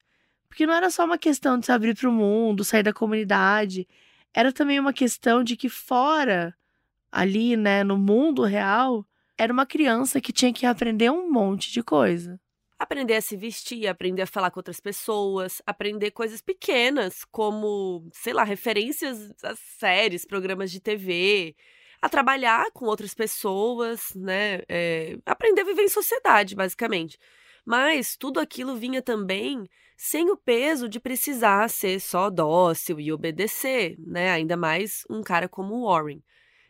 Porque não era só uma questão de se abrir para o mundo, sair da comunidade, era também uma questão de que fora, ali, né, no mundo real, era uma criança que tinha que aprender um monte de coisa. aprender a se vestir, aprender a falar com outras pessoas, aprender coisas pequenas, como, sei lá, referências a séries, programas de TV, a trabalhar com outras pessoas, né? É, aprender a viver em sociedade, basicamente. Mas tudo aquilo vinha também sem o peso de precisar ser só dócil e obedecer, né? Ainda mais um cara como o Warren.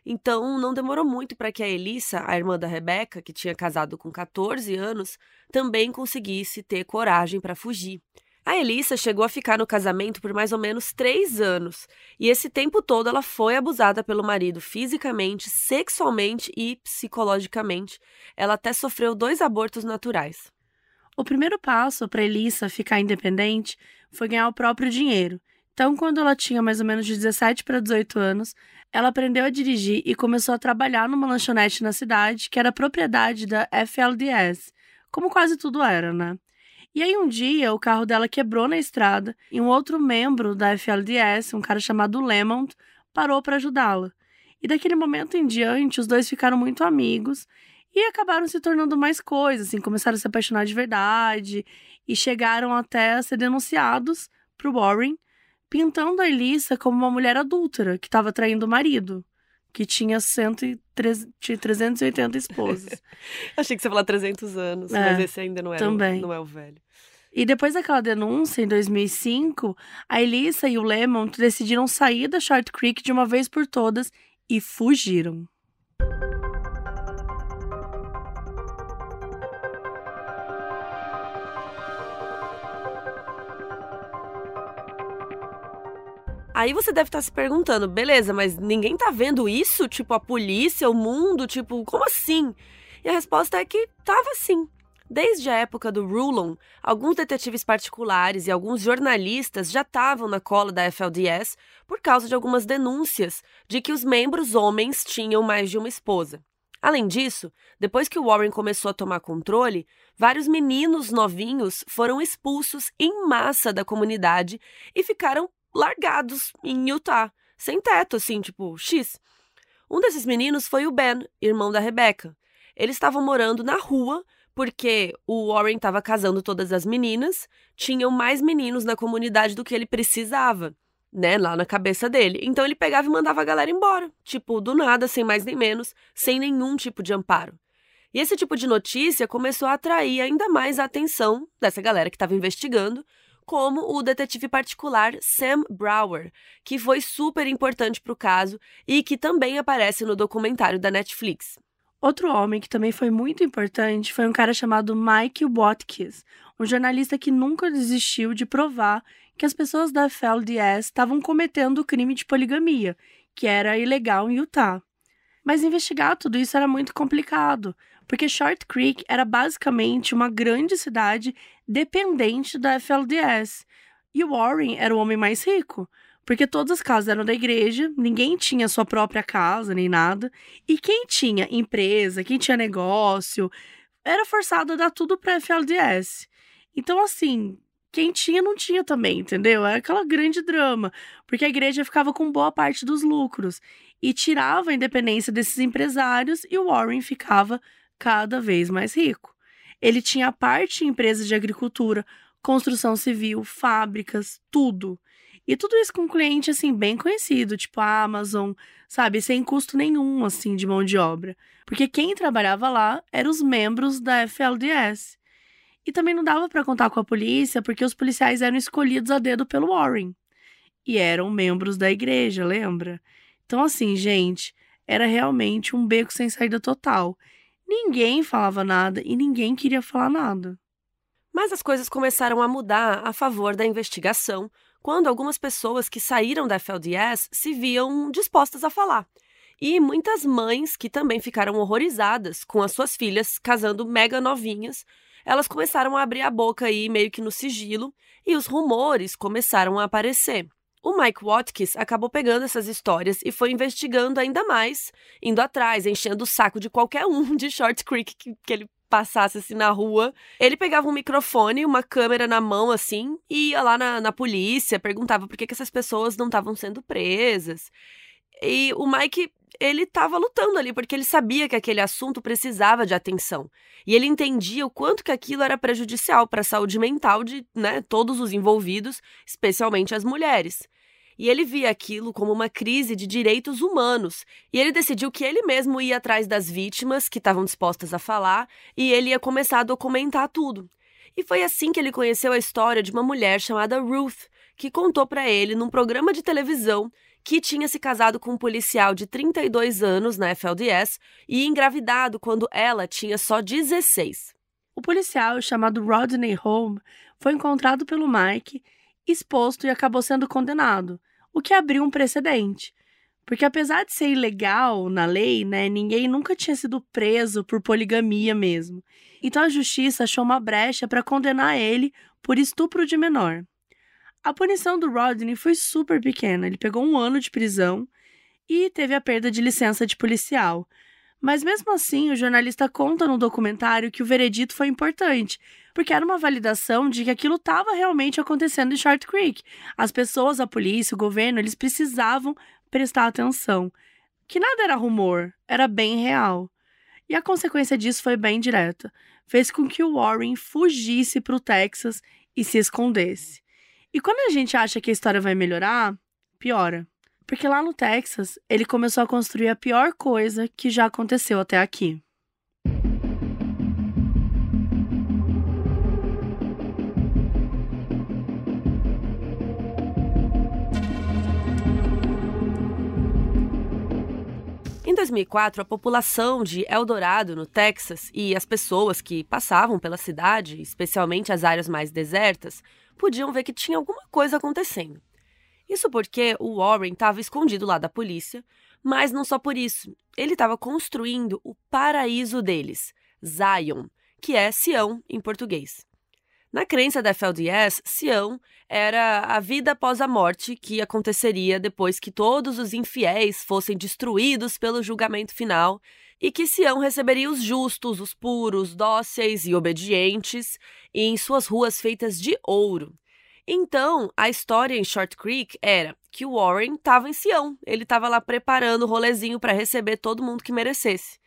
Então, não demorou muito para que a Elissa, a irmã da Rebeca, que tinha casado com 14 anos, também conseguisse ter coragem para fugir. A Elissa chegou a ficar no casamento por mais ou menos três anos, e esse tempo todo ela foi abusada pelo marido fisicamente, sexualmente e psicologicamente. Ela até sofreu dois abortos naturais. O primeiro passo para Elissa ficar independente foi ganhar o próprio dinheiro. Então, quando ela tinha mais ou menos de 17 para 18 anos, ela aprendeu a dirigir e começou a trabalhar numa lanchonete na cidade, que era propriedade da FLDS, como quase tudo era, né? E aí um dia o carro dela quebrou na estrada e um outro membro da FLDS, um cara chamado Lemont, parou para ajudá-la. E daquele momento em diante, os dois ficaram muito amigos e acabaram se tornando mais coisas, assim, começaram a se apaixonar de verdade e chegaram até a ser denunciados pro Warren pintando a Elissa como uma mulher adúltera que estava traindo o marido, que tinha, 103, tinha 380 esposas. (laughs) Achei que você ia falar 300 anos, é, mas esse ainda não, era também. O, não é o velho. E depois daquela denúncia, em 2005, a Elissa e o Lemont decidiram sair da Short Creek de uma vez por todas e fugiram. Aí você deve estar tá se perguntando, beleza, mas ninguém tá vendo isso? Tipo, a polícia, o mundo, tipo, como assim? E a resposta é que tava sim. Desde a época do Rulon, alguns detetives particulares e alguns jornalistas já estavam na cola da FLDS por causa de algumas denúncias de que os membros homens tinham mais de uma esposa. Além disso, depois que Warren começou a tomar controle, vários meninos novinhos foram expulsos em massa da comunidade e ficaram largados em Utah, sem teto, assim, tipo, X. Um desses meninos foi o Ben, irmão da Rebecca. Eles estavam morando na rua porque o Warren estava casando todas as meninas, tinham mais meninos na comunidade do que ele precisava, né, lá na cabeça dele. Então ele pegava e mandava a galera embora, tipo, do nada, sem mais nem menos, sem nenhum tipo de amparo. E esse tipo de notícia começou a atrair ainda mais a atenção dessa galera que estava investigando, como o detetive particular Sam Brower, que foi super importante para o caso e que também aparece no documentário da Netflix. Outro homem que também foi muito importante foi um cara chamado Mike Watkins, um jornalista que nunca desistiu de provar que as pessoas da FLDS estavam cometendo o crime de poligamia, que era ilegal em Utah. Mas investigar tudo isso era muito complicado, porque Short Creek era basicamente uma grande cidade dependente da FLDS. E Warren era o homem mais rico, porque todas as casas eram da igreja, ninguém tinha sua própria casa nem nada, e quem tinha empresa, quem tinha negócio, era forçado a dar tudo para FLDS. Então assim, quem tinha não tinha também, entendeu? É aquela grande drama, porque a igreja ficava com boa parte dos lucros e tirava a independência desses empresários e o Warren ficava cada vez mais rico. Ele tinha parte em empresas de agricultura, construção civil, fábricas, tudo. E tudo isso com um cliente assim bem conhecido, tipo a Amazon, sabe, sem custo nenhum assim de mão de obra, porque quem trabalhava lá eram os membros da FLDS. E também não dava para contar com a polícia, porque os policiais eram escolhidos a dedo pelo Warren. E eram membros da igreja, lembra? Então assim, gente, era realmente um beco sem saída total. Ninguém falava nada e ninguém queria falar nada. Mas as coisas começaram a mudar a favor da investigação quando algumas pessoas que saíram da FLDS se viam dispostas a falar. E muitas mães que também ficaram horrorizadas com as suas filhas casando mega novinhas, elas começaram a abrir a boca aí meio que no sigilo e os rumores começaram a aparecer. O Mike Watkins acabou pegando essas histórias e foi investigando ainda mais, indo atrás, enchendo o saco de qualquer um de Short Creek que, que ele passasse assim na rua. Ele pegava um microfone, uma câmera na mão assim, e ia lá na, na polícia, perguntava por que, que essas pessoas não estavam sendo presas. E o Mike, ele estava lutando ali, porque ele sabia que aquele assunto precisava de atenção. E ele entendia o quanto que aquilo era prejudicial para a saúde mental de né, todos os envolvidos, especialmente as mulheres. E ele via aquilo como uma crise de direitos humanos. E ele decidiu que ele mesmo ia atrás das vítimas que estavam dispostas a falar e ele ia começar a documentar tudo. E foi assim que ele conheceu a história de uma mulher chamada Ruth, que contou para ele num programa de televisão que tinha se casado com um policial de 32 anos na FLDS e engravidado quando ela tinha só 16. O policial, chamado Rodney Home, foi encontrado pelo Mike, exposto e acabou sendo condenado, o que abriu um precedente. Porque apesar de ser ilegal na lei, né, ninguém nunca tinha sido preso por poligamia mesmo. Então a justiça achou uma brecha para condenar ele por estupro de menor. A punição do Rodney foi super pequena. Ele pegou um ano de prisão e teve a perda de licença de policial. Mas mesmo assim, o jornalista conta no documentário que o veredito foi importante, porque era uma validação de que aquilo estava realmente acontecendo em Short Creek. As pessoas, a polícia, o governo, eles precisavam prestar atenção. Que nada era rumor, era bem real. E a consequência disso foi bem direta. Fez com que o Warren fugisse para o Texas e se escondesse. E quando a gente acha que a história vai melhorar, piora. Porque lá no Texas, ele começou a construir a pior coisa que já aconteceu até aqui. 2004, a população de Eldorado, no Texas, e as pessoas que passavam pela cidade, especialmente as áreas mais desertas, podiam ver que tinha alguma coisa acontecendo. Isso porque o Warren estava escondido lá da polícia, mas não só por isso. Ele estava construindo o paraíso deles, Zion, que é Sião em português. Na crença da FLDS, Sião era a vida após a morte que aconteceria depois que todos os infiéis fossem destruídos pelo julgamento final e que Sião receberia os justos, os puros, dóceis e obedientes, em suas ruas feitas de ouro. Então, a história em Short Creek era que o Warren estava em Sião, ele estava lá preparando o rolezinho para receber todo mundo que merecesse.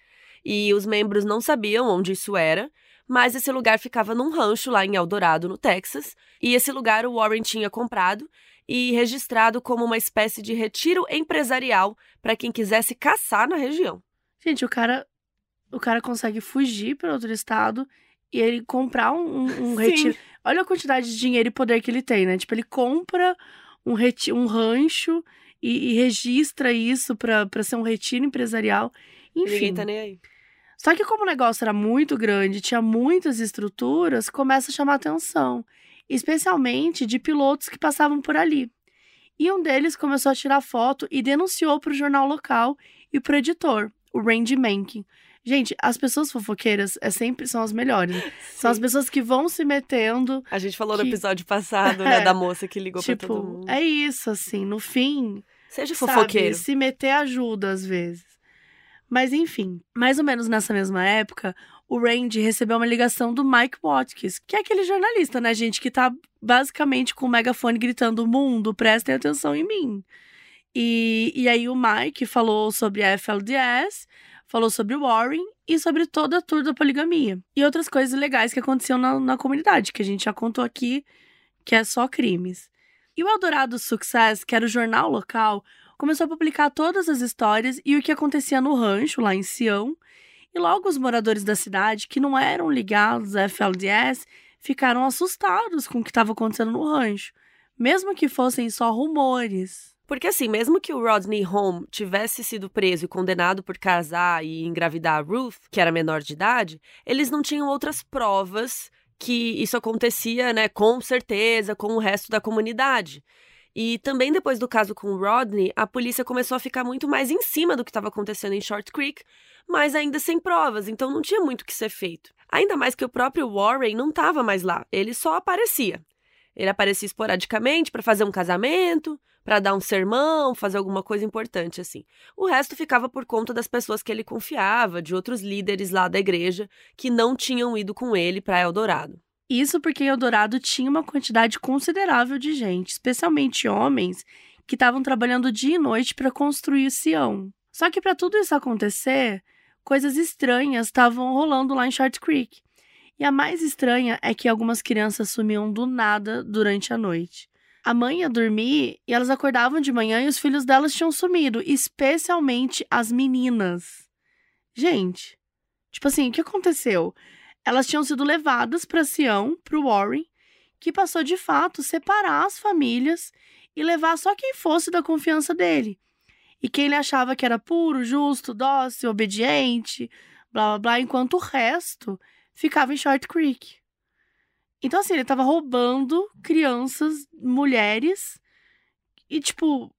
E os membros não sabiam onde isso era, mas esse lugar ficava num rancho lá em Eldorado, no Texas, e esse lugar o Warren tinha comprado e registrado como uma espécie de retiro empresarial para quem quisesse caçar na região. Gente, o cara, o cara consegue fugir para outro estado e ele comprar um, um, (laughs) retiro. Olha a quantidade de dinheiro e poder que ele tem, né? Tipo, ele compra um, reti um rancho e, e registra isso para ser um retiro empresarial. Enfim. Ninguém tá nem aí. Só que como o negócio era muito grande, tinha muitas estruturas, começa a chamar atenção, especialmente de pilotos que passavam por ali. E um deles começou a tirar foto e denunciou para o jornal local e para o editor o Randy Menken. Gente, as pessoas fofoqueiras é sempre são as melhores. Sim. São as pessoas que vão se metendo. A gente falou que... no episódio passado, né, (laughs) da moça que ligou tipo, pra todo mundo. É isso, assim, no fim. Seja fofoqueiro. Sabe, se meter ajuda às vezes. Mas enfim, mais ou menos nessa mesma época, o Randy recebeu uma ligação do Mike Watkins, que é aquele jornalista, né, gente, que tá basicamente com o megafone gritando: mundo, prestem atenção em mim. E, e aí o Mike falou sobre a FLDS, falou sobre o Warren e sobre toda a tour da poligamia. E outras coisas legais que aconteciam na, na comunidade, que a gente já contou aqui, que é só crimes. E o Eldorado Success, que era o jornal local, começou a publicar todas as histórias e o que acontecia no rancho, lá em Sião. E logo os moradores da cidade, que não eram ligados à FLDS, ficaram assustados com o que estava acontecendo no rancho, mesmo que fossem só rumores. Porque assim, mesmo que o Rodney Home tivesse sido preso e condenado por casar e engravidar a Ruth, que era menor de idade, eles não tinham outras provas que isso acontecia, né, com certeza, com o resto da comunidade. E também depois do caso com Rodney, a polícia começou a ficar muito mais em cima do que estava acontecendo em Short Creek, mas ainda sem provas, então não tinha muito o que ser feito. Ainda mais que o próprio Warren não estava mais lá, ele só aparecia. Ele aparecia esporadicamente para fazer um casamento, para dar um sermão, fazer alguma coisa importante assim. O resto ficava por conta das pessoas que ele confiava, de outros líderes lá da igreja que não tinham ido com ele para Eldorado. Isso porque Eldorado tinha uma quantidade considerável de gente, especialmente homens, que estavam trabalhando dia e noite para construir Sião. Só que para tudo isso acontecer, coisas estranhas estavam rolando lá em Short Creek. E a mais estranha é que algumas crianças sumiam do nada durante a noite. A mãe ia dormir e elas acordavam de manhã e os filhos delas tinham sumido, especialmente as meninas. Gente, tipo assim, o que aconteceu? Elas tinham sido levadas para Sião, para o Warren, que passou de fato separar as famílias e levar só quem fosse da confiança dele. E quem ele achava que era puro, justo, dócil, obediente, blá blá blá, enquanto o resto ficava em Short Creek. Então, assim, ele tava roubando crianças, mulheres, e, tipo,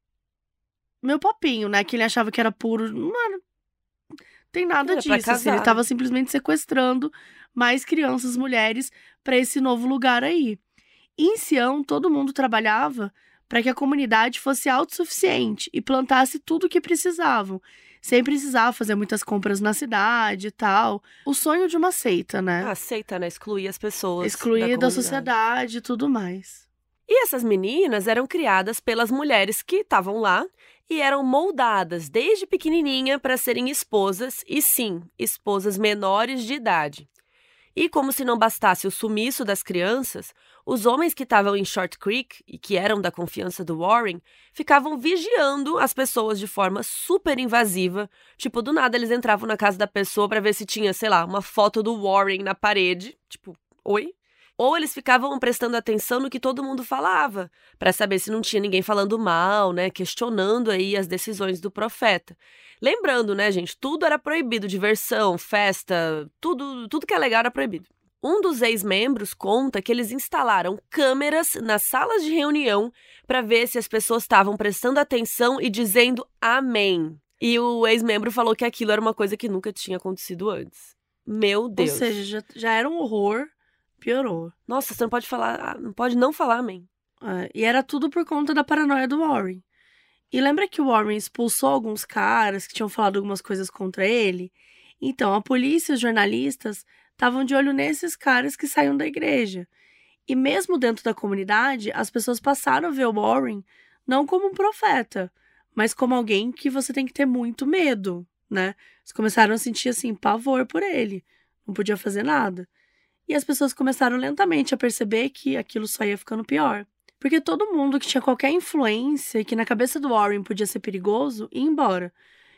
meu papinho, né? Que ele achava que era puro. Mano, tem nada Era pra disso. Assim, ele casar. tava simplesmente sequestrando mais crianças, mulheres, para esse novo lugar aí. E em Sião, todo mundo trabalhava para que a comunidade fosse autossuficiente e plantasse tudo o que precisavam, sem precisar fazer muitas compras na cidade e tal. O sonho de uma seita, né? Aceita, né? Excluir as pessoas. Excluir da, comunidade. sociedade e tudo mais. E essas meninas eram criadas pelas mulheres que estavam lá e eram moldadas desde pequenininha para serem esposas e sim, esposas menores de idade. E como se não bastasse o sumiço das crianças, os homens que estavam em Short Creek e que eram da confiança do Warren ficavam vigiando as pessoas de forma super invasiva. Tipo, do nada eles entravam na casa da pessoa para ver se tinha, sei lá, uma foto do Warren na parede. Tipo, oi? Ou eles ficavam prestando atenção no que todo mundo falava, para saber se não tinha ninguém falando mal, né, questionando aí as decisões do profeta. Lembrando, né, gente, tudo era proibido, diversão, festa, tudo, tudo que é legal era proibido. Um dos ex-membros conta que eles instalaram câmeras nas salas de reunião para ver se as pessoas estavam prestando atenção e dizendo amém. E o ex-membro falou que aquilo era uma coisa que nunca tinha acontecido antes. Meu Deus. Ou seja, já, já era um horror, piorou. Nossa, você não pode falar, ah, não pode não falar amém. É, e era tudo por conta da paranoia do Warren. E lembra que o Warren expulsou alguns caras que tinham falado algumas coisas contra ele? Então, a polícia e os jornalistas estavam de olho nesses caras que saíam da igreja. E mesmo dentro da comunidade, as pessoas passaram a ver o Warren não como um profeta, mas como alguém que você tem que ter muito medo, né? Eles começaram a sentir assim pavor por ele, não podia fazer nada. E as pessoas começaram lentamente a perceber que aquilo só ia ficando pior. Porque todo mundo que tinha qualquer influência que na cabeça do Warren podia ser perigoso ia embora.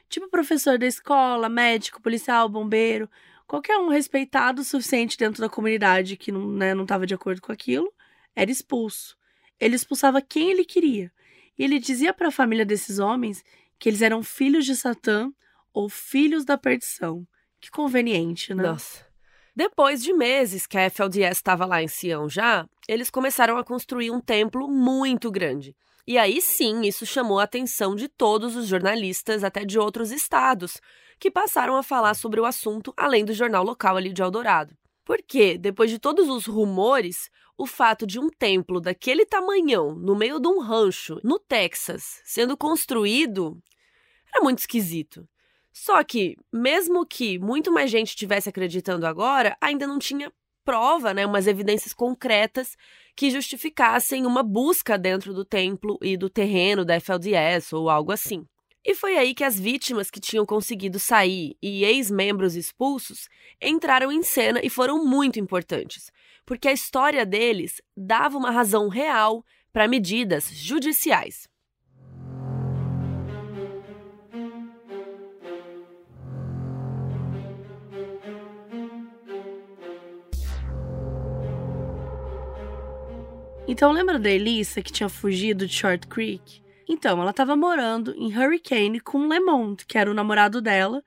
Tipo professor da escola, médico, policial, bombeiro, qualquer um respeitado o suficiente dentro da comunidade que não né, estava de acordo com aquilo, era expulso. Ele expulsava quem ele queria. E ele dizia para a família desses homens que eles eram filhos de Satã ou filhos da perdição. Que conveniente, né? Nossa. Depois de meses que a FLDS estava lá em Sião já, eles começaram a construir um templo muito grande. E aí sim, isso chamou a atenção de todos os jornalistas, até de outros estados, que passaram a falar sobre o assunto além do jornal local ali de Eldorado. Porque, depois de todos os rumores, o fato de um templo daquele tamanhão, no meio de um rancho, no Texas, sendo construído, era muito esquisito. Só que, mesmo que muito mais gente estivesse acreditando agora, ainda não tinha prova, né, umas evidências concretas que justificassem uma busca dentro do templo e do terreno da FLDS ou algo assim. E foi aí que as vítimas que tinham conseguido sair e ex-membros expulsos entraram em cena e foram muito importantes, porque a história deles dava uma razão real para medidas judiciais. Então, lembra da Elissa que tinha fugido de Short Creek? Então, ela estava morando em Hurricane com Lemont, que era o namorado dela,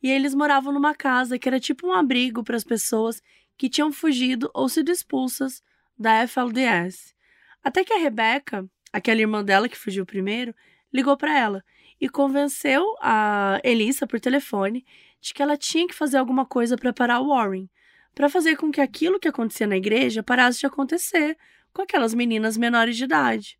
e eles moravam numa casa que era tipo um abrigo para as pessoas que tinham fugido ou sido expulsas da FLDS. Até que a Rebecca, aquela irmã dela que fugiu primeiro, ligou para ela e convenceu a Elissa por telefone de que ela tinha que fazer alguma coisa para parar Warren, para fazer com que aquilo que acontecia na igreja parasse de acontecer com aquelas meninas menores de idade.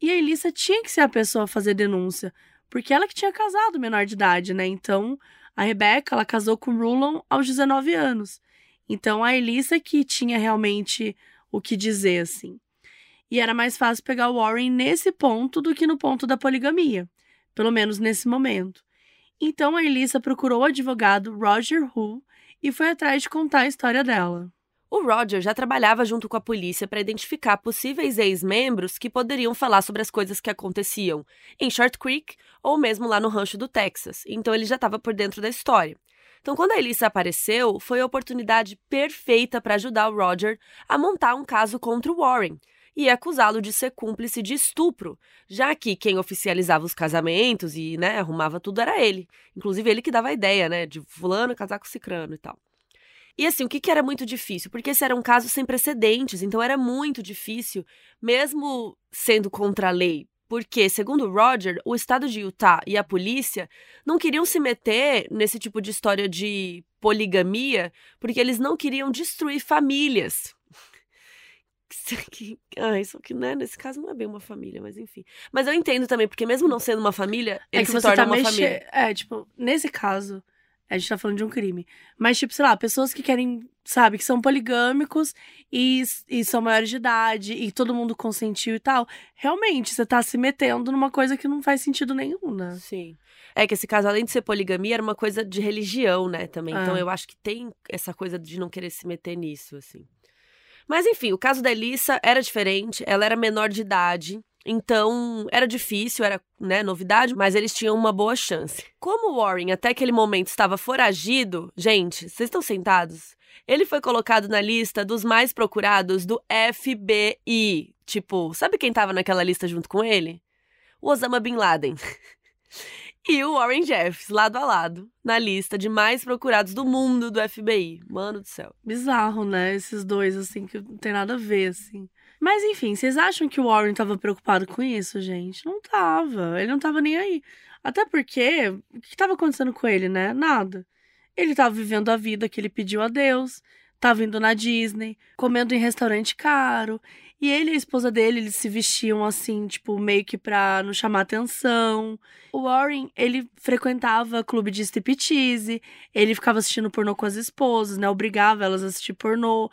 E a Elissa tinha que ser a pessoa a fazer denúncia, porque ela que tinha casado menor de idade, né? Então, a Rebecca, ela casou com o Rulon aos 19 anos. Então, a Elissa que tinha realmente o que dizer, assim. E era mais fácil pegar o Warren nesse ponto do que no ponto da poligamia, pelo menos nesse momento. Então a Elissa procurou o advogado Roger Hu e foi atrás de contar a história dela. O Roger já trabalhava junto com a polícia para identificar possíveis ex-membros que poderiam falar sobre as coisas que aconteciam em Short Creek ou mesmo lá no rancho do Texas, então ele já estava por dentro da história. Então, quando a Elissa apareceu, foi a oportunidade perfeita para ajudar o Roger a montar um caso contra o Warren e acusá-lo de ser cúmplice de estupro, já que quem oficializava os casamentos e né, arrumava tudo era ele. Inclusive, ele que dava a ideia, né, de fulano casar com cicrano e tal. E assim, o que, que era muito difícil? Porque esse era um caso sem precedentes, então era muito difícil, mesmo sendo contra a lei, porque, segundo Roger, o estado de Utah e a polícia não queriam se meter nesse tipo de história de poligamia, porque eles não queriam destruir famílias. (laughs) ah, isso que, né, nesse caso não é bem uma família, mas enfim. Mas eu entendo também, porque mesmo não sendo uma família, é ele se torna tá uma mexe... família. É, tipo, nesse caso, a gente tá falando de um crime. Mas, tipo, sei lá, pessoas que querem, sabe, que são poligâmicos e, e são maiores de idade e todo mundo consentiu e tal. Realmente, você tá se metendo numa coisa que não faz sentido nenhum, né? Sim. É que esse caso, além de ser poligamia, era uma coisa de religião, né, também. Então, ah. eu acho que tem essa coisa de não querer se meter nisso, assim. Mas, enfim, o caso da Elissa era diferente. Ela era menor de idade. Então, era difícil, era né, novidade, mas eles tinham uma boa chance. Como Warren até aquele momento estava foragido, gente, vocês estão sentados? Ele foi colocado na lista dos mais procurados do FBI. Tipo, sabe quem estava naquela lista junto com ele? O Osama Bin Laden. (laughs) e o Warren Jeffs, lado a lado, na lista de mais procurados do mundo do FBI. Mano do céu. Bizarro, né? Esses dois, assim, que não tem nada a ver, assim. Mas enfim, vocês acham que o Warren tava preocupado com isso, gente? Não tava. Ele não tava nem aí. Até porque, o que tava acontecendo com ele, né? Nada. Ele tava vivendo a vida que ele pediu a Deus, tava indo na Disney, comendo em restaurante caro. E ele e a esposa dele, eles se vestiam assim, tipo, meio que pra não chamar atenção. O Warren, ele frequentava clube de striptease, ele ficava assistindo pornô com as esposas, né? Obrigava elas a assistir pornô.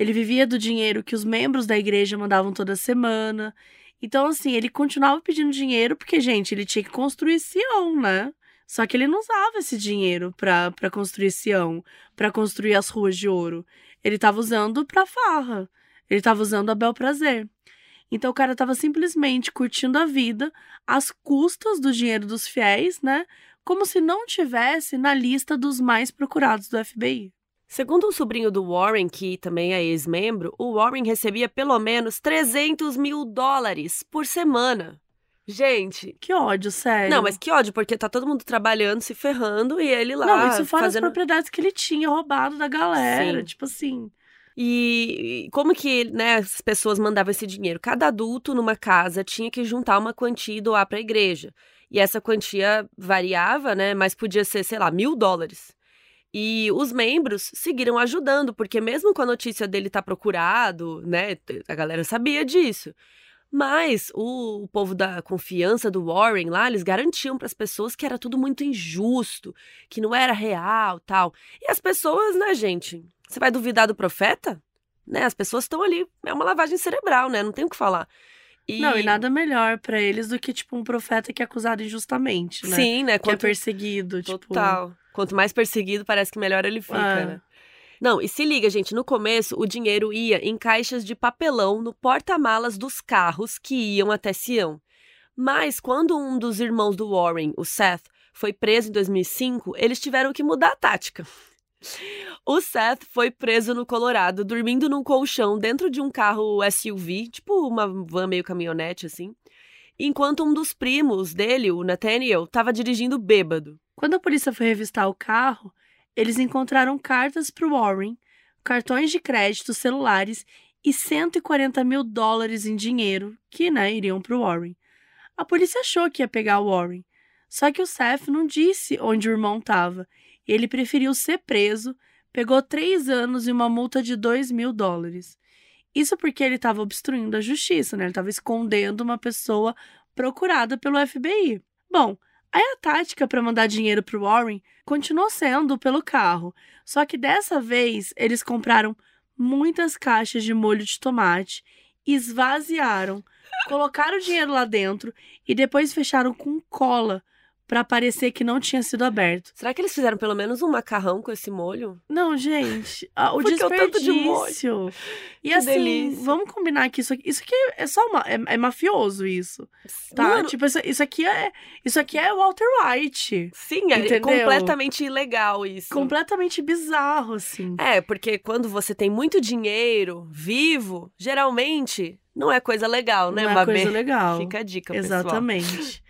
Ele vivia do dinheiro que os membros da igreja mandavam toda semana. Então, assim, ele continuava pedindo dinheiro porque, gente, ele tinha que construir Sião, né? Só que ele não usava esse dinheiro para construir Sião, para construir as ruas de ouro. Ele estava usando para farra. Ele estava usando a bel prazer. Então o cara estava simplesmente curtindo a vida às custas do dinheiro dos fiéis, né? Como se não tivesse na lista dos mais procurados do FBI. Segundo um sobrinho do Warren, que também é ex-membro, o Warren recebia pelo menos 300 mil dólares por semana. Gente. Que ódio, sério. Não, mas que ódio, porque tá todo mundo trabalhando, se ferrando e ele lá. Não, isso fora fazendo... as propriedades que ele tinha roubado da galera. Sim. Tipo assim. E como que né, as pessoas mandavam esse dinheiro? Cada adulto numa casa tinha que juntar uma quantia e doar para a igreja. E essa quantia variava, né? Mas podia ser, sei lá, mil dólares. E os membros seguiram ajudando, porque mesmo com a notícia dele estar tá procurado, né, a galera sabia disso. Mas o, o, povo da confiança do Warren lá, eles garantiam para as pessoas que era tudo muito injusto, que não era real, tal. E as pessoas, né, gente? Você vai duvidar do profeta? Né? As pessoas estão ali, é uma lavagem cerebral, né? Não tem o que falar. E... Não, e nada melhor para eles do que, tipo, um profeta que é acusado injustamente, né? Sim, né? Que é perseguido, tipo Total. Quanto mais perseguido, parece que melhor ele fica, ah. né? Não, e se liga, gente, no começo o dinheiro ia em caixas de papelão no porta-malas dos carros que iam até Sião. Mas quando um dos irmãos do Warren, o Seth, foi preso em 2005, eles tiveram que mudar a tática. O Seth foi preso no Colorado, dormindo num colchão dentro de um carro SUV, tipo uma van meio caminhonete assim, enquanto um dos primos dele, o Nathaniel, estava dirigindo bêbado. Quando a polícia foi revistar o carro, eles encontraram cartas para Warren, cartões de crédito, celulares e 140 mil dólares em dinheiro que né, iriam para o Warren. A polícia achou que ia pegar o Warren, só que o Seth não disse onde o irmão estava. Ele preferiu ser preso, pegou três anos e uma multa de 2 mil dólares. Isso porque ele estava obstruindo a justiça, né? Ele estava escondendo uma pessoa procurada pelo FBI. Bom, Aí a tática para mandar dinheiro para Warren continuou sendo pelo carro, só que dessa vez eles compraram muitas caixas de molho de tomate, esvaziaram, colocaram o dinheiro lá dentro e depois fecharam com cola para parecer que não tinha sido aberto. Será que eles fizeram pelo menos um macarrão com esse molho? Não, gente, (laughs) ah, o o tanto desperdício. de molho. E Que assim, delícia. vamos combinar que isso aqui, isso aqui é só uma, é, é mafioso isso, tá? Mano, Tipo, isso, isso aqui é, isso aqui é Walter White. sim, é entendeu? completamente ilegal isso. Completamente bizarro, assim. É, porque quando você tem muito dinheiro vivo, geralmente não é coisa legal, né, não é Mabê? coisa legal. (laughs) Fica a dica, pessoal. Exatamente.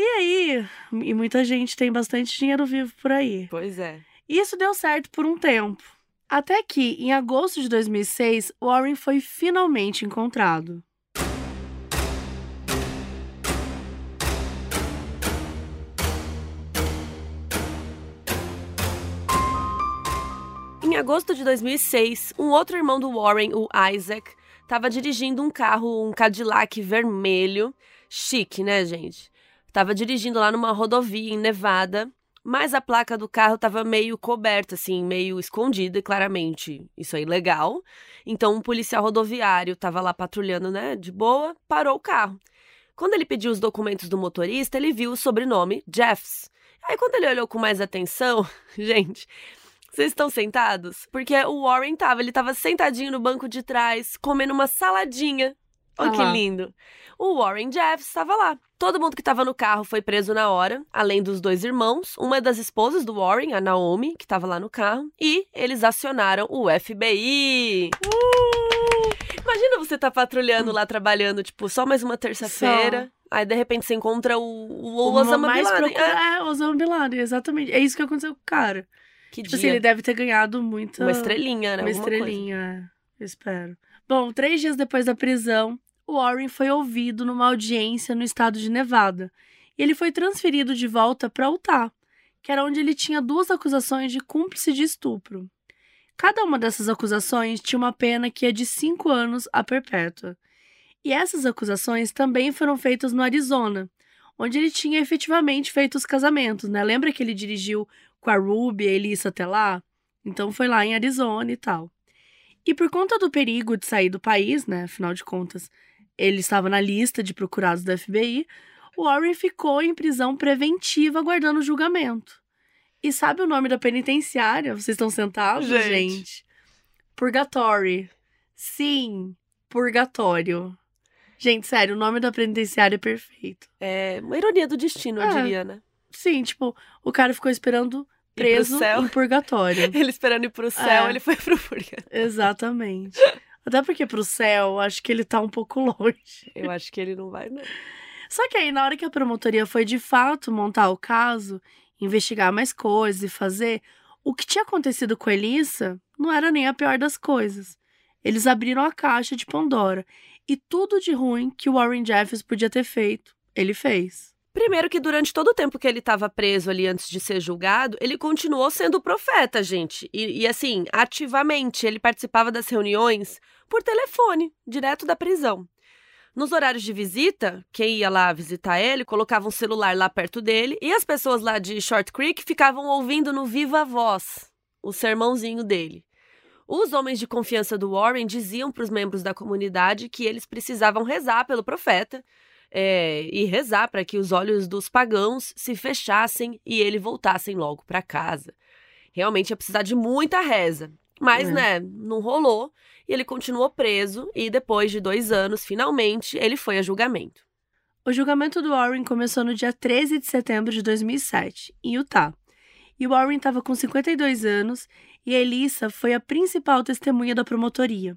E aí, e muita gente tem bastante dinheiro vivo por aí. Pois é. E isso deu certo por um tempo. Até que, em agosto de 2006, Warren foi finalmente encontrado. Em agosto de 2006, um outro irmão do Warren, o Isaac, estava dirigindo um carro, um Cadillac vermelho, chique, né, gente? Tava dirigindo lá numa rodovia em Nevada, mas a placa do carro estava meio coberta, assim, meio escondida, e claramente isso é ilegal. Então, um policial rodoviário estava lá patrulhando, né, de boa, parou o carro. Quando ele pediu os documentos do motorista, ele viu o sobrenome Jeffs. Aí, quando ele olhou com mais atenção, (laughs) gente, vocês estão sentados? Porque o Warren tava, ele tava sentadinho no banco de trás, comendo uma saladinha. Olha Ah que lá. lindo. O Warren Jeffs estava lá. Todo mundo que estava no carro foi preso na hora, além dos dois irmãos, uma das esposas do Warren, a Naomi, que estava lá no carro, e eles acionaram o FBI. Uh! Imagina você tá patrulhando lá, trabalhando, tipo, só mais uma terça-feira. Aí, de repente, você encontra o, o Uma Osama Bin Laden. procura- Ah, É, Osama Bin Laden, exatamente. É isso que aconteceu com o cara. que Tipo assim, dia. ele deve ter ganhado muita... Uma estrelinha, né? Uma Alguma coisa. estrelinha, é. Eu espero. Bom, três dias depois da prisão, Warren foi ouvido numa audiência no estado de Nevada. E ele foi transferido de volta para Utah, que era onde ele tinha duas acusações de cúmplice de estupro. Cada uma dessas acusações tinha uma pena que é de cinco anos a perpétua. E essas acusações também foram feitas no Arizona, onde ele tinha efetivamente feito os casamentos, né? Lembra que ele dirigiu com a Ruby e a Elissa até lá? Então foi lá em Arizona e tal. E por conta do perigo de sair do país, né? Afinal de contas, ele estava na lista de procurados da FBI, Warren ficou em prisão preventiva aguardando o julgamento. E sabe o nome da penitenciária? Vocês estão sentados, Gente. gente? Purgatory. Sim, purgatório. Gente, sério, o nome da penitenciária é perfeito. É uma ironia do destino, eu É. diria, né? Sim, tipo, o cara ficou esperando preso em purgatório. (laughs) Ele esperando ir pro céu, É. ele foi pro purgatório. Exatamente. Até porque pro céu, acho que ele tá um pouco (laughs) longe. Eu acho que ele não vai, não. Só que aí, na hora que a promotoria foi de fato montar o caso, investigar mais coisas e fazer, o que tinha acontecido com a Elissa não era nem a pior das coisas. Eles abriram a caixa de Pandora e tudo de ruim que o Warren Jeffers podia ter feito, ele fez. Primeiro que durante todo o tempo que ele estava preso ali antes de ser julgado, ele continuou sendo profeta, gente. E, e, assim, ativamente, ele participava das reuniões por telefone, direto da prisão. Nos horários de visita, quem ia lá visitar ele colocava um celular lá perto dele e as pessoas lá de Short Creek ficavam ouvindo no viva voz o sermãozinho dele. Os homens de confiança do Warren diziam para os membros da comunidade que eles precisavam rezar pelo profeta é, e rezar para que os olhos dos pagãos se fechassem e ele voltassem logo para casa. Realmente ia precisar de muita reza. Mas, É. né, não rolou. E ele continuou preso. E depois de dois anos, finalmente, ele foi a julgamento. O julgamento do Warren começou no dia 13 de setembro de 2007, em Utah. E o Warren estava com 52 anos e a Elissa foi a principal testemunha da promotoria.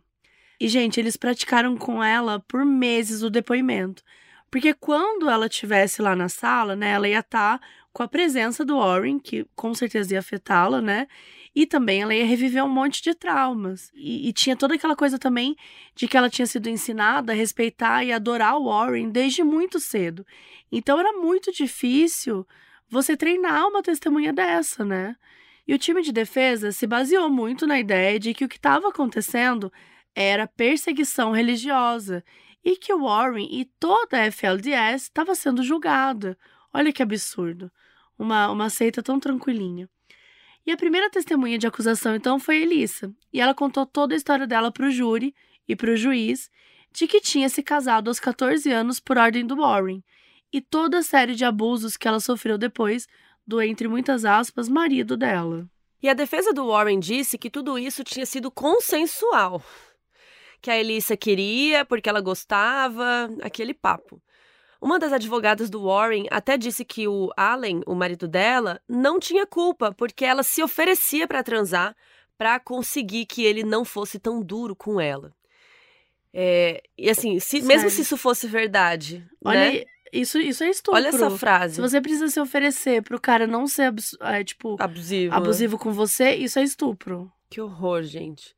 E, gente, eles praticaram com ela por meses o depoimento. Porque quando ela estivesse lá na sala, né, ela ia estar com a presença do Warren, que com certeza ia afetá-la, né? E também ela ia reviver um monte de traumas. E, e tinha toda aquela coisa também de que ela tinha sido ensinada a respeitar e adorar o Warren desde muito cedo. Então era muito difícil você treinar uma testemunha dessa, né? E o time de defesa se baseou muito na ideia de que o que estava acontecendo era perseguição religiosa e que Warren e toda a FLDS estava sendo julgada. Olha que absurdo. Uma, uma seita tão tranquilinha. E a primeira testemunha de acusação, então, foi Elissa. E ela contou toda a história dela para o júri e para o juiz de que tinha se casado aos 14 anos por ordem do Warren. e toda a série de abusos que ela sofreu depois do, entre muitas aspas, marido dela. E a defesa do Warren disse que tudo isso tinha sido consensual. Que a Elissa queria porque ela gostava, aquele papo. Uma das advogadas do Warren até disse que o Allen, o marido dela, não tinha culpa porque ela se oferecia para transar para conseguir que ele não fosse tão duro com ela. É, e assim, se, mesmo se isso fosse verdade. Olha, né? isso, isso é estupro. Olha essa frase. Se você precisa se oferecer pro cara não ser é, tipo, abusivo. abusivo com você, isso é estupro. Que horror, gente.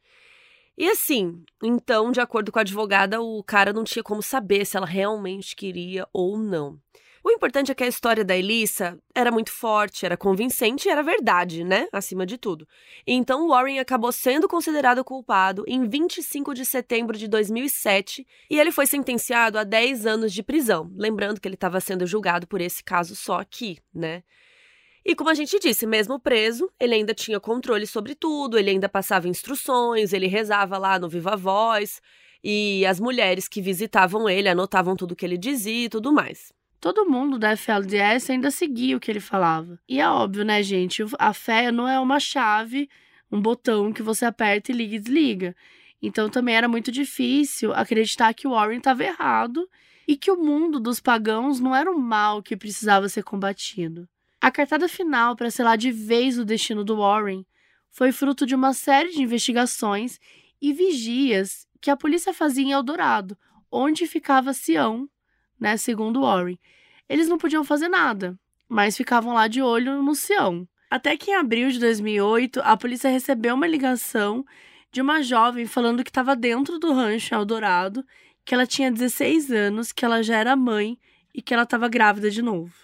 E assim, então, de acordo com a advogada, o cara não tinha como saber se ela realmente queria ou não. O importante é que a história da Elissa era muito forte, era convincente e era verdade, né? Acima de tudo. Então Warren acabou sendo considerado culpado em 25 de setembro de 2007 e ele foi sentenciado a 10 anos de prisão. Lembrando que ele estava sendo julgado por esse caso só aqui, né? E como a gente disse, mesmo preso, ele ainda tinha controle sobre tudo, ele ainda passava instruções, ele rezava lá no Viva Voz, e as mulheres que visitavam ele anotavam tudo que ele dizia e tudo mais todo mundo da FLDS ainda seguia o que ele falava. E é óbvio, né, gente? A fé não é uma chave, um botão que você aperta e liga e desliga. Então também era muito difícil acreditar que o Warren estava errado e que o mundo dos pagãos não era o mal que precisava ser combatido. A cartada final para selar de vez o destino do Warren foi fruto de uma série de investigações e vigias que a polícia fazia em Eldorado, onde ficava Sião, né, segundo Warren. Eles não podiam fazer nada, mas ficavam lá de olho no Sião. Até que em abril de 2008, a polícia recebeu uma ligação de uma jovem falando que estava dentro do rancho Eldorado, que ela tinha 16 anos, que ela já era mãe e que ela estava grávida de novo.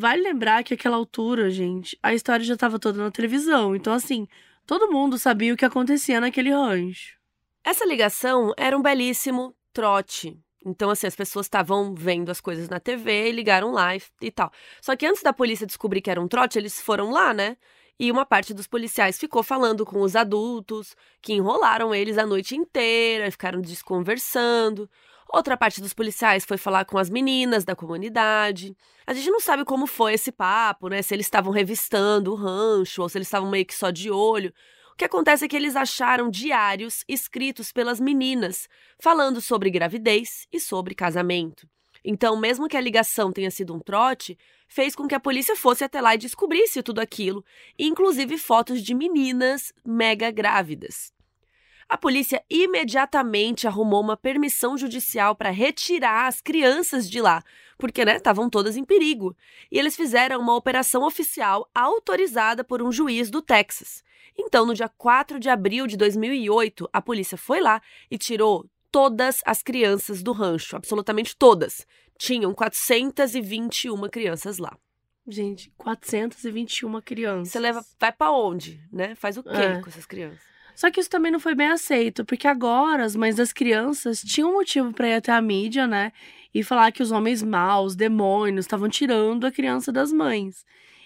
Vale lembrar que aquela altura, gente, a história já estava toda na televisão, então assim, todo mundo sabia o que acontecia naquele rancho. Essa ligação era um belíssimo trote então, assim, as pessoas estavam vendo as coisas na TV, ligaram lá e, e tal. Só que antes da polícia descobrir que era um trote, eles foram lá, né? E uma parte dos policiais ficou falando com os adultos, que enrolaram eles a noite inteira, ficaram desconversando. Outra parte dos policiais foi falar com as meninas da comunidade. A gente não sabe como foi esse papo, né? Se eles estavam revistando o rancho ou se eles estavam meio que só de olho que acontece é que eles acharam diários escritos pelas meninas, falando sobre gravidez e sobre casamento. Então, mesmo que a ligação tenha sido um trote, fez com que a polícia fosse até lá e descobrisse tudo aquilo, inclusive fotos de meninas mega grávidas. A polícia imediatamente arrumou uma permissão judicial para retirar as crianças de lá, porque estavam né, todas em perigo. E eles fizeram uma operação oficial autorizada por um juiz do Texas. Então, no dia 4 de abril de 2008, a polícia foi lá e tirou todas as crianças do rancho, absolutamente todas. Tinham 421 crianças lá. Gente, 421 crianças. Você leva, vai para onde, né? Faz o quê é. com essas crianças? Só que isso também não foi bem aceito, porque agora as mães das crianças tinham motivo para ir até a mídia, né? E falar que os homens maus, demônios, estavam tirando a criança das mães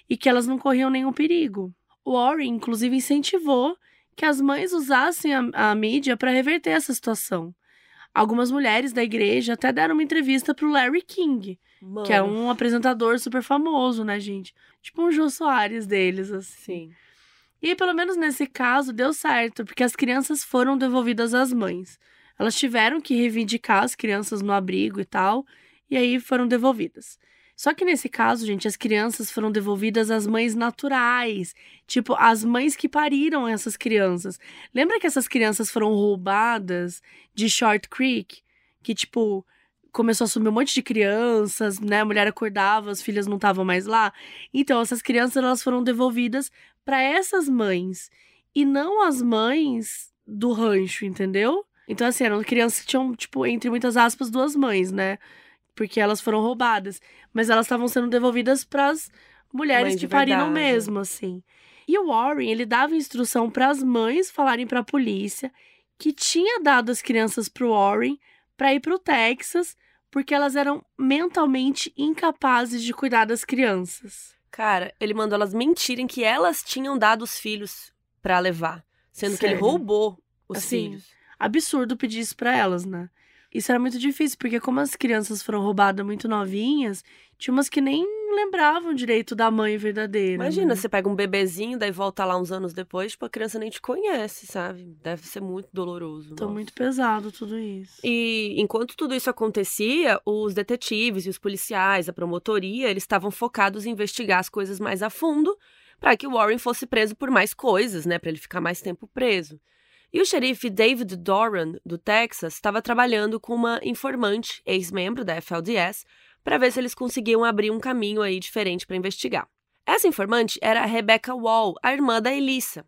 e que elas não corriam nenhum perigo. Warren, inclusive, incentivou que as mães usassem a, a mídia para reverter essa situação. Algumas mulheres da igreja até deram uma entrevista para o Larry King, Mano. que é um apresentador super famoso, né, gente? Tipo um Jô Soares deles, assim. Sim. E pelo menos nesse caso deu certo, porque as crianças foram devolvidas às mães. Elas tiveram que reivindicar as crianças no abrigo e tal, e aí foram devolvidas. Só que nesse caso, gente, as crianças foram devolvidas às mães naturais, tipo as mães que pariram essas crianças. Lembra que essas crianças foram roubadas de Short Creek, que tipo começou a sumir um monte de crianças, né? A mulher acordava, as filhas não estavam mais lá. Então essas crianças elas foram devolvidas para essas mães e não as mães do rancho, entendeu? Então assim, eram crianças que tinham tipo entre muitas aspas duas mães, né? porque elas foram roubadas, mas elas estavam sendo devolvidas para as mulheres que pariram mesmo, assim. E o Warren, ele dava instrução para as mães falarem para a polícia que tinha dado as crianças para o Warren para ir para o Texas, porque elas eram mentalmente incapazes de cuidar das crianças. Cara, ele mandou elas mentirem que elas tinham dado os filhos para levar, sendo Sério? que ele roubou os assim, filhos. Absurdo pedir isso para elas, né? isso era muito difícil, porque como as crianças foram roubadas muito novinhas, tinha umas que nem lembravam direito da mãe verdadeira. Imagina, né? você pega um bebezinho, daí volta lá uns anos depois, tipo, a criança nem te conhece, sabe? Deve ser muito doloroso. Então, nossa. muito pesado tudo isso. E enquanto tudo isso acontecia, os detetives e os policiais, a promotoria, eles estavam focados em investigar as coisas mais a fundo para que o Warren fosse preso por mais coisas, né, para ele ficar mais tempo preso. E o xerife David Doran, do Texas, estava trabalhando com uma informante, ex-membro da FLDS, para ver se eles conseguiam abrir um caminho aí diferente para investigar. Essa informante era a Rebecca Wall, a irmã da Elissa.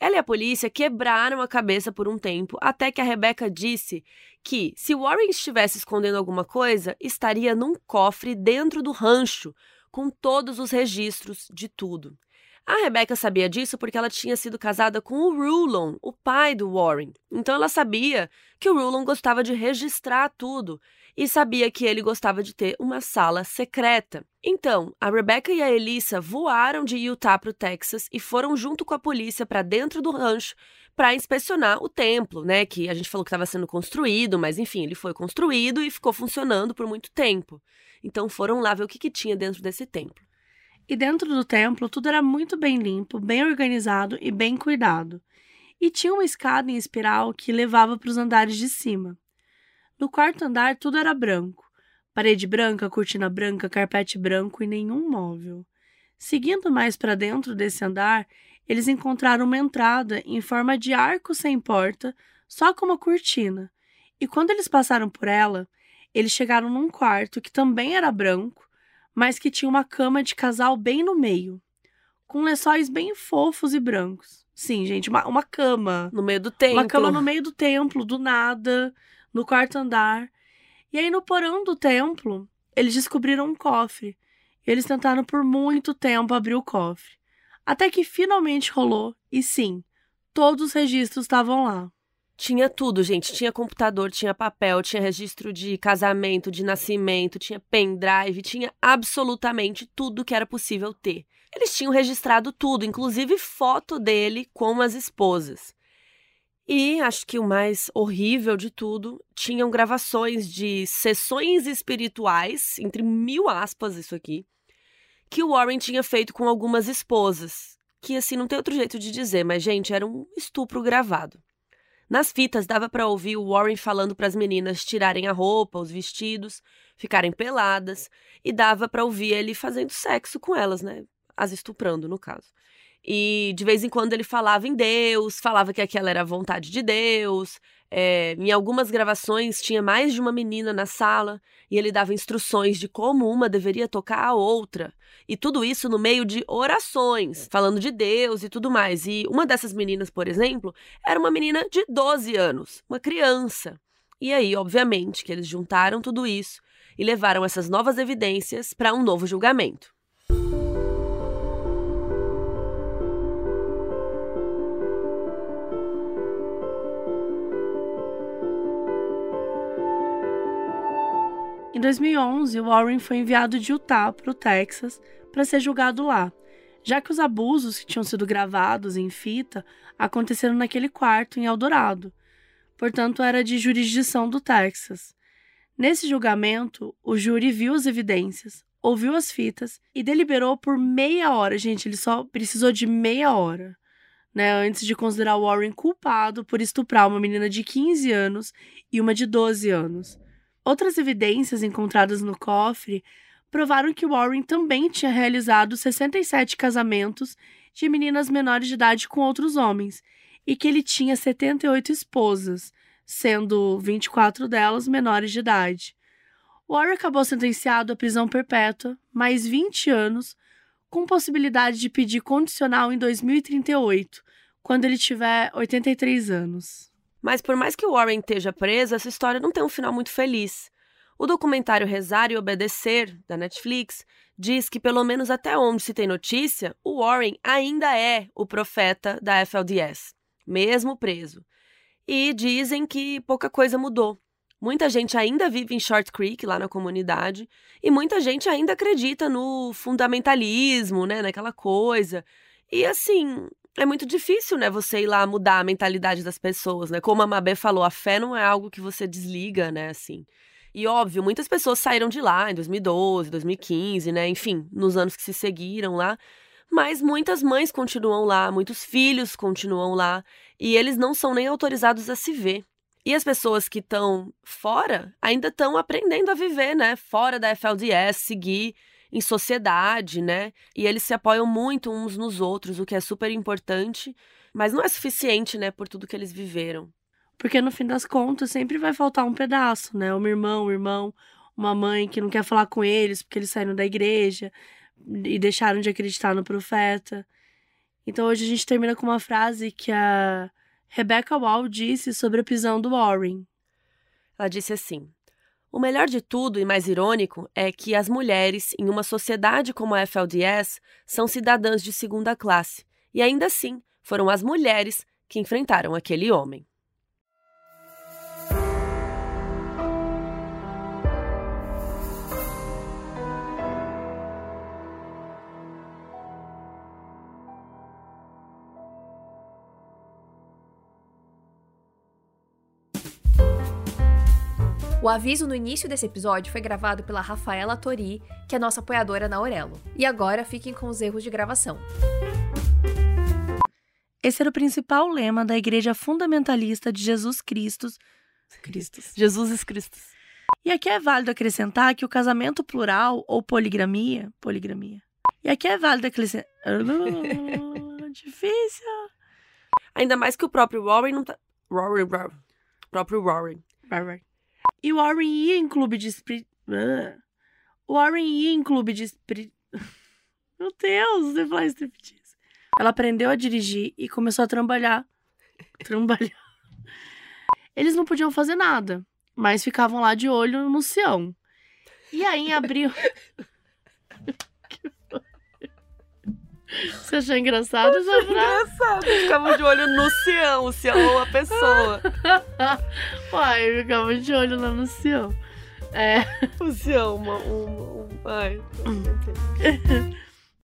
Ela e a polícia quebraram a cabeça por um tempo, até que a Rebecca disse que, se Warren estivesse escondendo alguma coisa, estaria num cofre dentro do rancho, com todos os registros de tudo. A Rebecca sabia disso porque ela tinha sido casada com o Rulon, o pai do Warren. Então ela sabia que o Rulon gostava de registrar tudo e sabia que ele gostava de ter uma sala secreta. Então, a Rebecca e a Elissa voaram de Utah para o Texas e foram junto com a polícia para dentro do rancho para inspecionar o templo, né? Que a gente falou que estava sendo construído, mas enfim, ele foi construído e ficou funcionando por muito tempo. Então foram lá ver o que, que tinha dentro desse templo. E dentro do templo, tudo era muito bem limpo, bem organizado e bem cuidado. E tinha uma escada em espiral que levava para os andares de cima. No quarto andar, tudo era branco. Parede branca, cortina branca, carpete branco e nenhum móvel. Seguindo mais para dentro desse andar, eles encontraram uma entrada em forma de arco sem porta, só com uma cortina. E quando eles passaram por ela, eles chegaram num quarto que também era branco, mas que tinha uma cama de casal bem no meio, com lençóis bem fofos e brancos. Sim, gente, uma, uma cama. No meio do templo. Uma cama no meio do templo, do nada, no quarto andar. E aí, no porão do templo, eles descobriram um cofre. E eles tentaram por muito tempo abrir o cofre. Até que finalmente rolou, e sim, todos os registros estavam lá. Tinha tudo, gente. Tinha computador, tinha papel, tinha registro de casamento, de nascimento, tinha pendrive, tinha absolutamente tudo que era possível ter. Eles tinham registrado tudo, inclusive foto dele com as esposas. E acho que o mais horrível de tudo, tinham gravações de sessões espirituais, entre mil aspas isso aqui, que o Warren tinha feito com algumas esposas. Que assim, não tem outro jeito de dizer, mas gente, era um estupro gravado. Nas fitas dava para ouvir o Warren falando para as meninas tirarem a roupa, os vestidos, ficarem peladas, e dava para ouvir ele fazendo sexo com elas, né? As estuprando, no caso. E de vez em quando ele falava em Deus, falava que aquela era a vontade de Deus. É, em algumas gravações tinha mais de uma menina na sala e ele dava instruções de como uma deveria tocar a outra. E tudo isso no meio de orações, falando de Deus e tudo mais. E uma dessas meninas, por exemplo, era uma menina de 12 anos, uma criança. E aí, obviamente, que eles juntaram tudo isso e levaram essas novas evidências para um novo julgamento. 2011, Warren foi enviado de Utah para o Texas para ser julgado lá, já que os abusos que tinham sido gravados em fita aconteceram naquele quarto em Eldorado. Portanto, era de jurisdição do Texas. Nesse julgamento, o júri viu as evidências, ouviu as fitas e deliberou por meia hora. Gente, ele só precisou de meia hora, né, antes de considerar Warren culpado por estuprar uma menina de 15 anos e uma de 12 anos. Outras evidências encontradas no cofre provaram que Warren também tinha realizado 67 casamentos de meninas menores de idade com outros homens e que ele tinha 78 esposas, sendo 24 delas menores de idade. Warren acabou sentenciado à prisão perpétua, mais 20 anos, com possibilidade de pedir condicional em 2038, quando ele tiver 83 anos. Mas por mais que o Warren esteja preso, essa história não tem um final muito feliz. O documentário Rezar e Obedecer, da Netflix, diz que, pelo menos até onde se tem notícia, o Warren ainda é o profeta da FLDS, mesmo preso. E dizem que pouca coisa mudou. Muita gente ainda vive em Short Creek, lá na comunidade, e muita gente ainda acredita no fundamentalismo, né, naquela coisa. E assim, é muito difícil, né, você ir lá mudar a mentalidade das pessoas, né? Como a Mabê falou, a fé não é algo que você desliga, né, assim. E óbvio, muitas pessoas saíram de lá em 2012, 2015, né? Enfim, nos anos que se seguiram lá. Mas muitas mães continuam lá, muitos filhos continuam lá, e eles não são nem autorizados a se ver. E as pessoas que estão fora ainda estão aprendendo a viver, né? Fora da FLDS, seguir em sociedade, né? E eles se apoiam muito uns nos outros, o que é super importante, mas não é suficiente, né, por tudo que eles viveram. Porque no fim das contas sempre vai faltar um pedaço, né? Um irmão, um irmão, uma mãe que não quer falar com eles porque eles saíram da igreja e deixaram de acreditar no profeta. Então hoje a gente termina com uma frase que a Rebecca Wall disse sobre a prisão do Warren. Ela disse assim: o melhor de tudo e mais irônico é que as mulheres, em uma sociedade como a FLDS, são cidadãs de segunda classe, e ainda assim foram as mulheres que enfrentaram aquele homem. O aviso no início desse episódio foi gravado pela Rafaela Tori, que é nossa apoiadora na Aurelo. E agora fiquem com os erros de gravação. Esse era o principal lema da Igreja Fundamentalista de Jesus Cristo. Cristos. Jesus Cristo. E aqui é válido acrescentar que o casamento plural ou poligramia. Poligramia. E aqui é válido acrescentar. (laughs) Difícil. Ainda mais que o próprio Warren não tá. Rory, Rory. Próprio Warren. Rory. E o Warren ia em clube de esprit... O Warren ia em clube de esprit... (laughs) Meu Deus, você faz striptease. Ela aprendeu a dirigir e começou a trabalhar. (laughs) Trabalhar. Eles não podiam fazer nada, mas ficavam lá de olho no Sião. E aí, em abril... (laughs) Você achou engraçado essa frase? Engraçado. Ficava de olho no Sião, o Sião ou a pessoa. (laughs) Uai, ficava de olho lá no Sião. É. O Sião, uma. uma, uma ai. (laughs)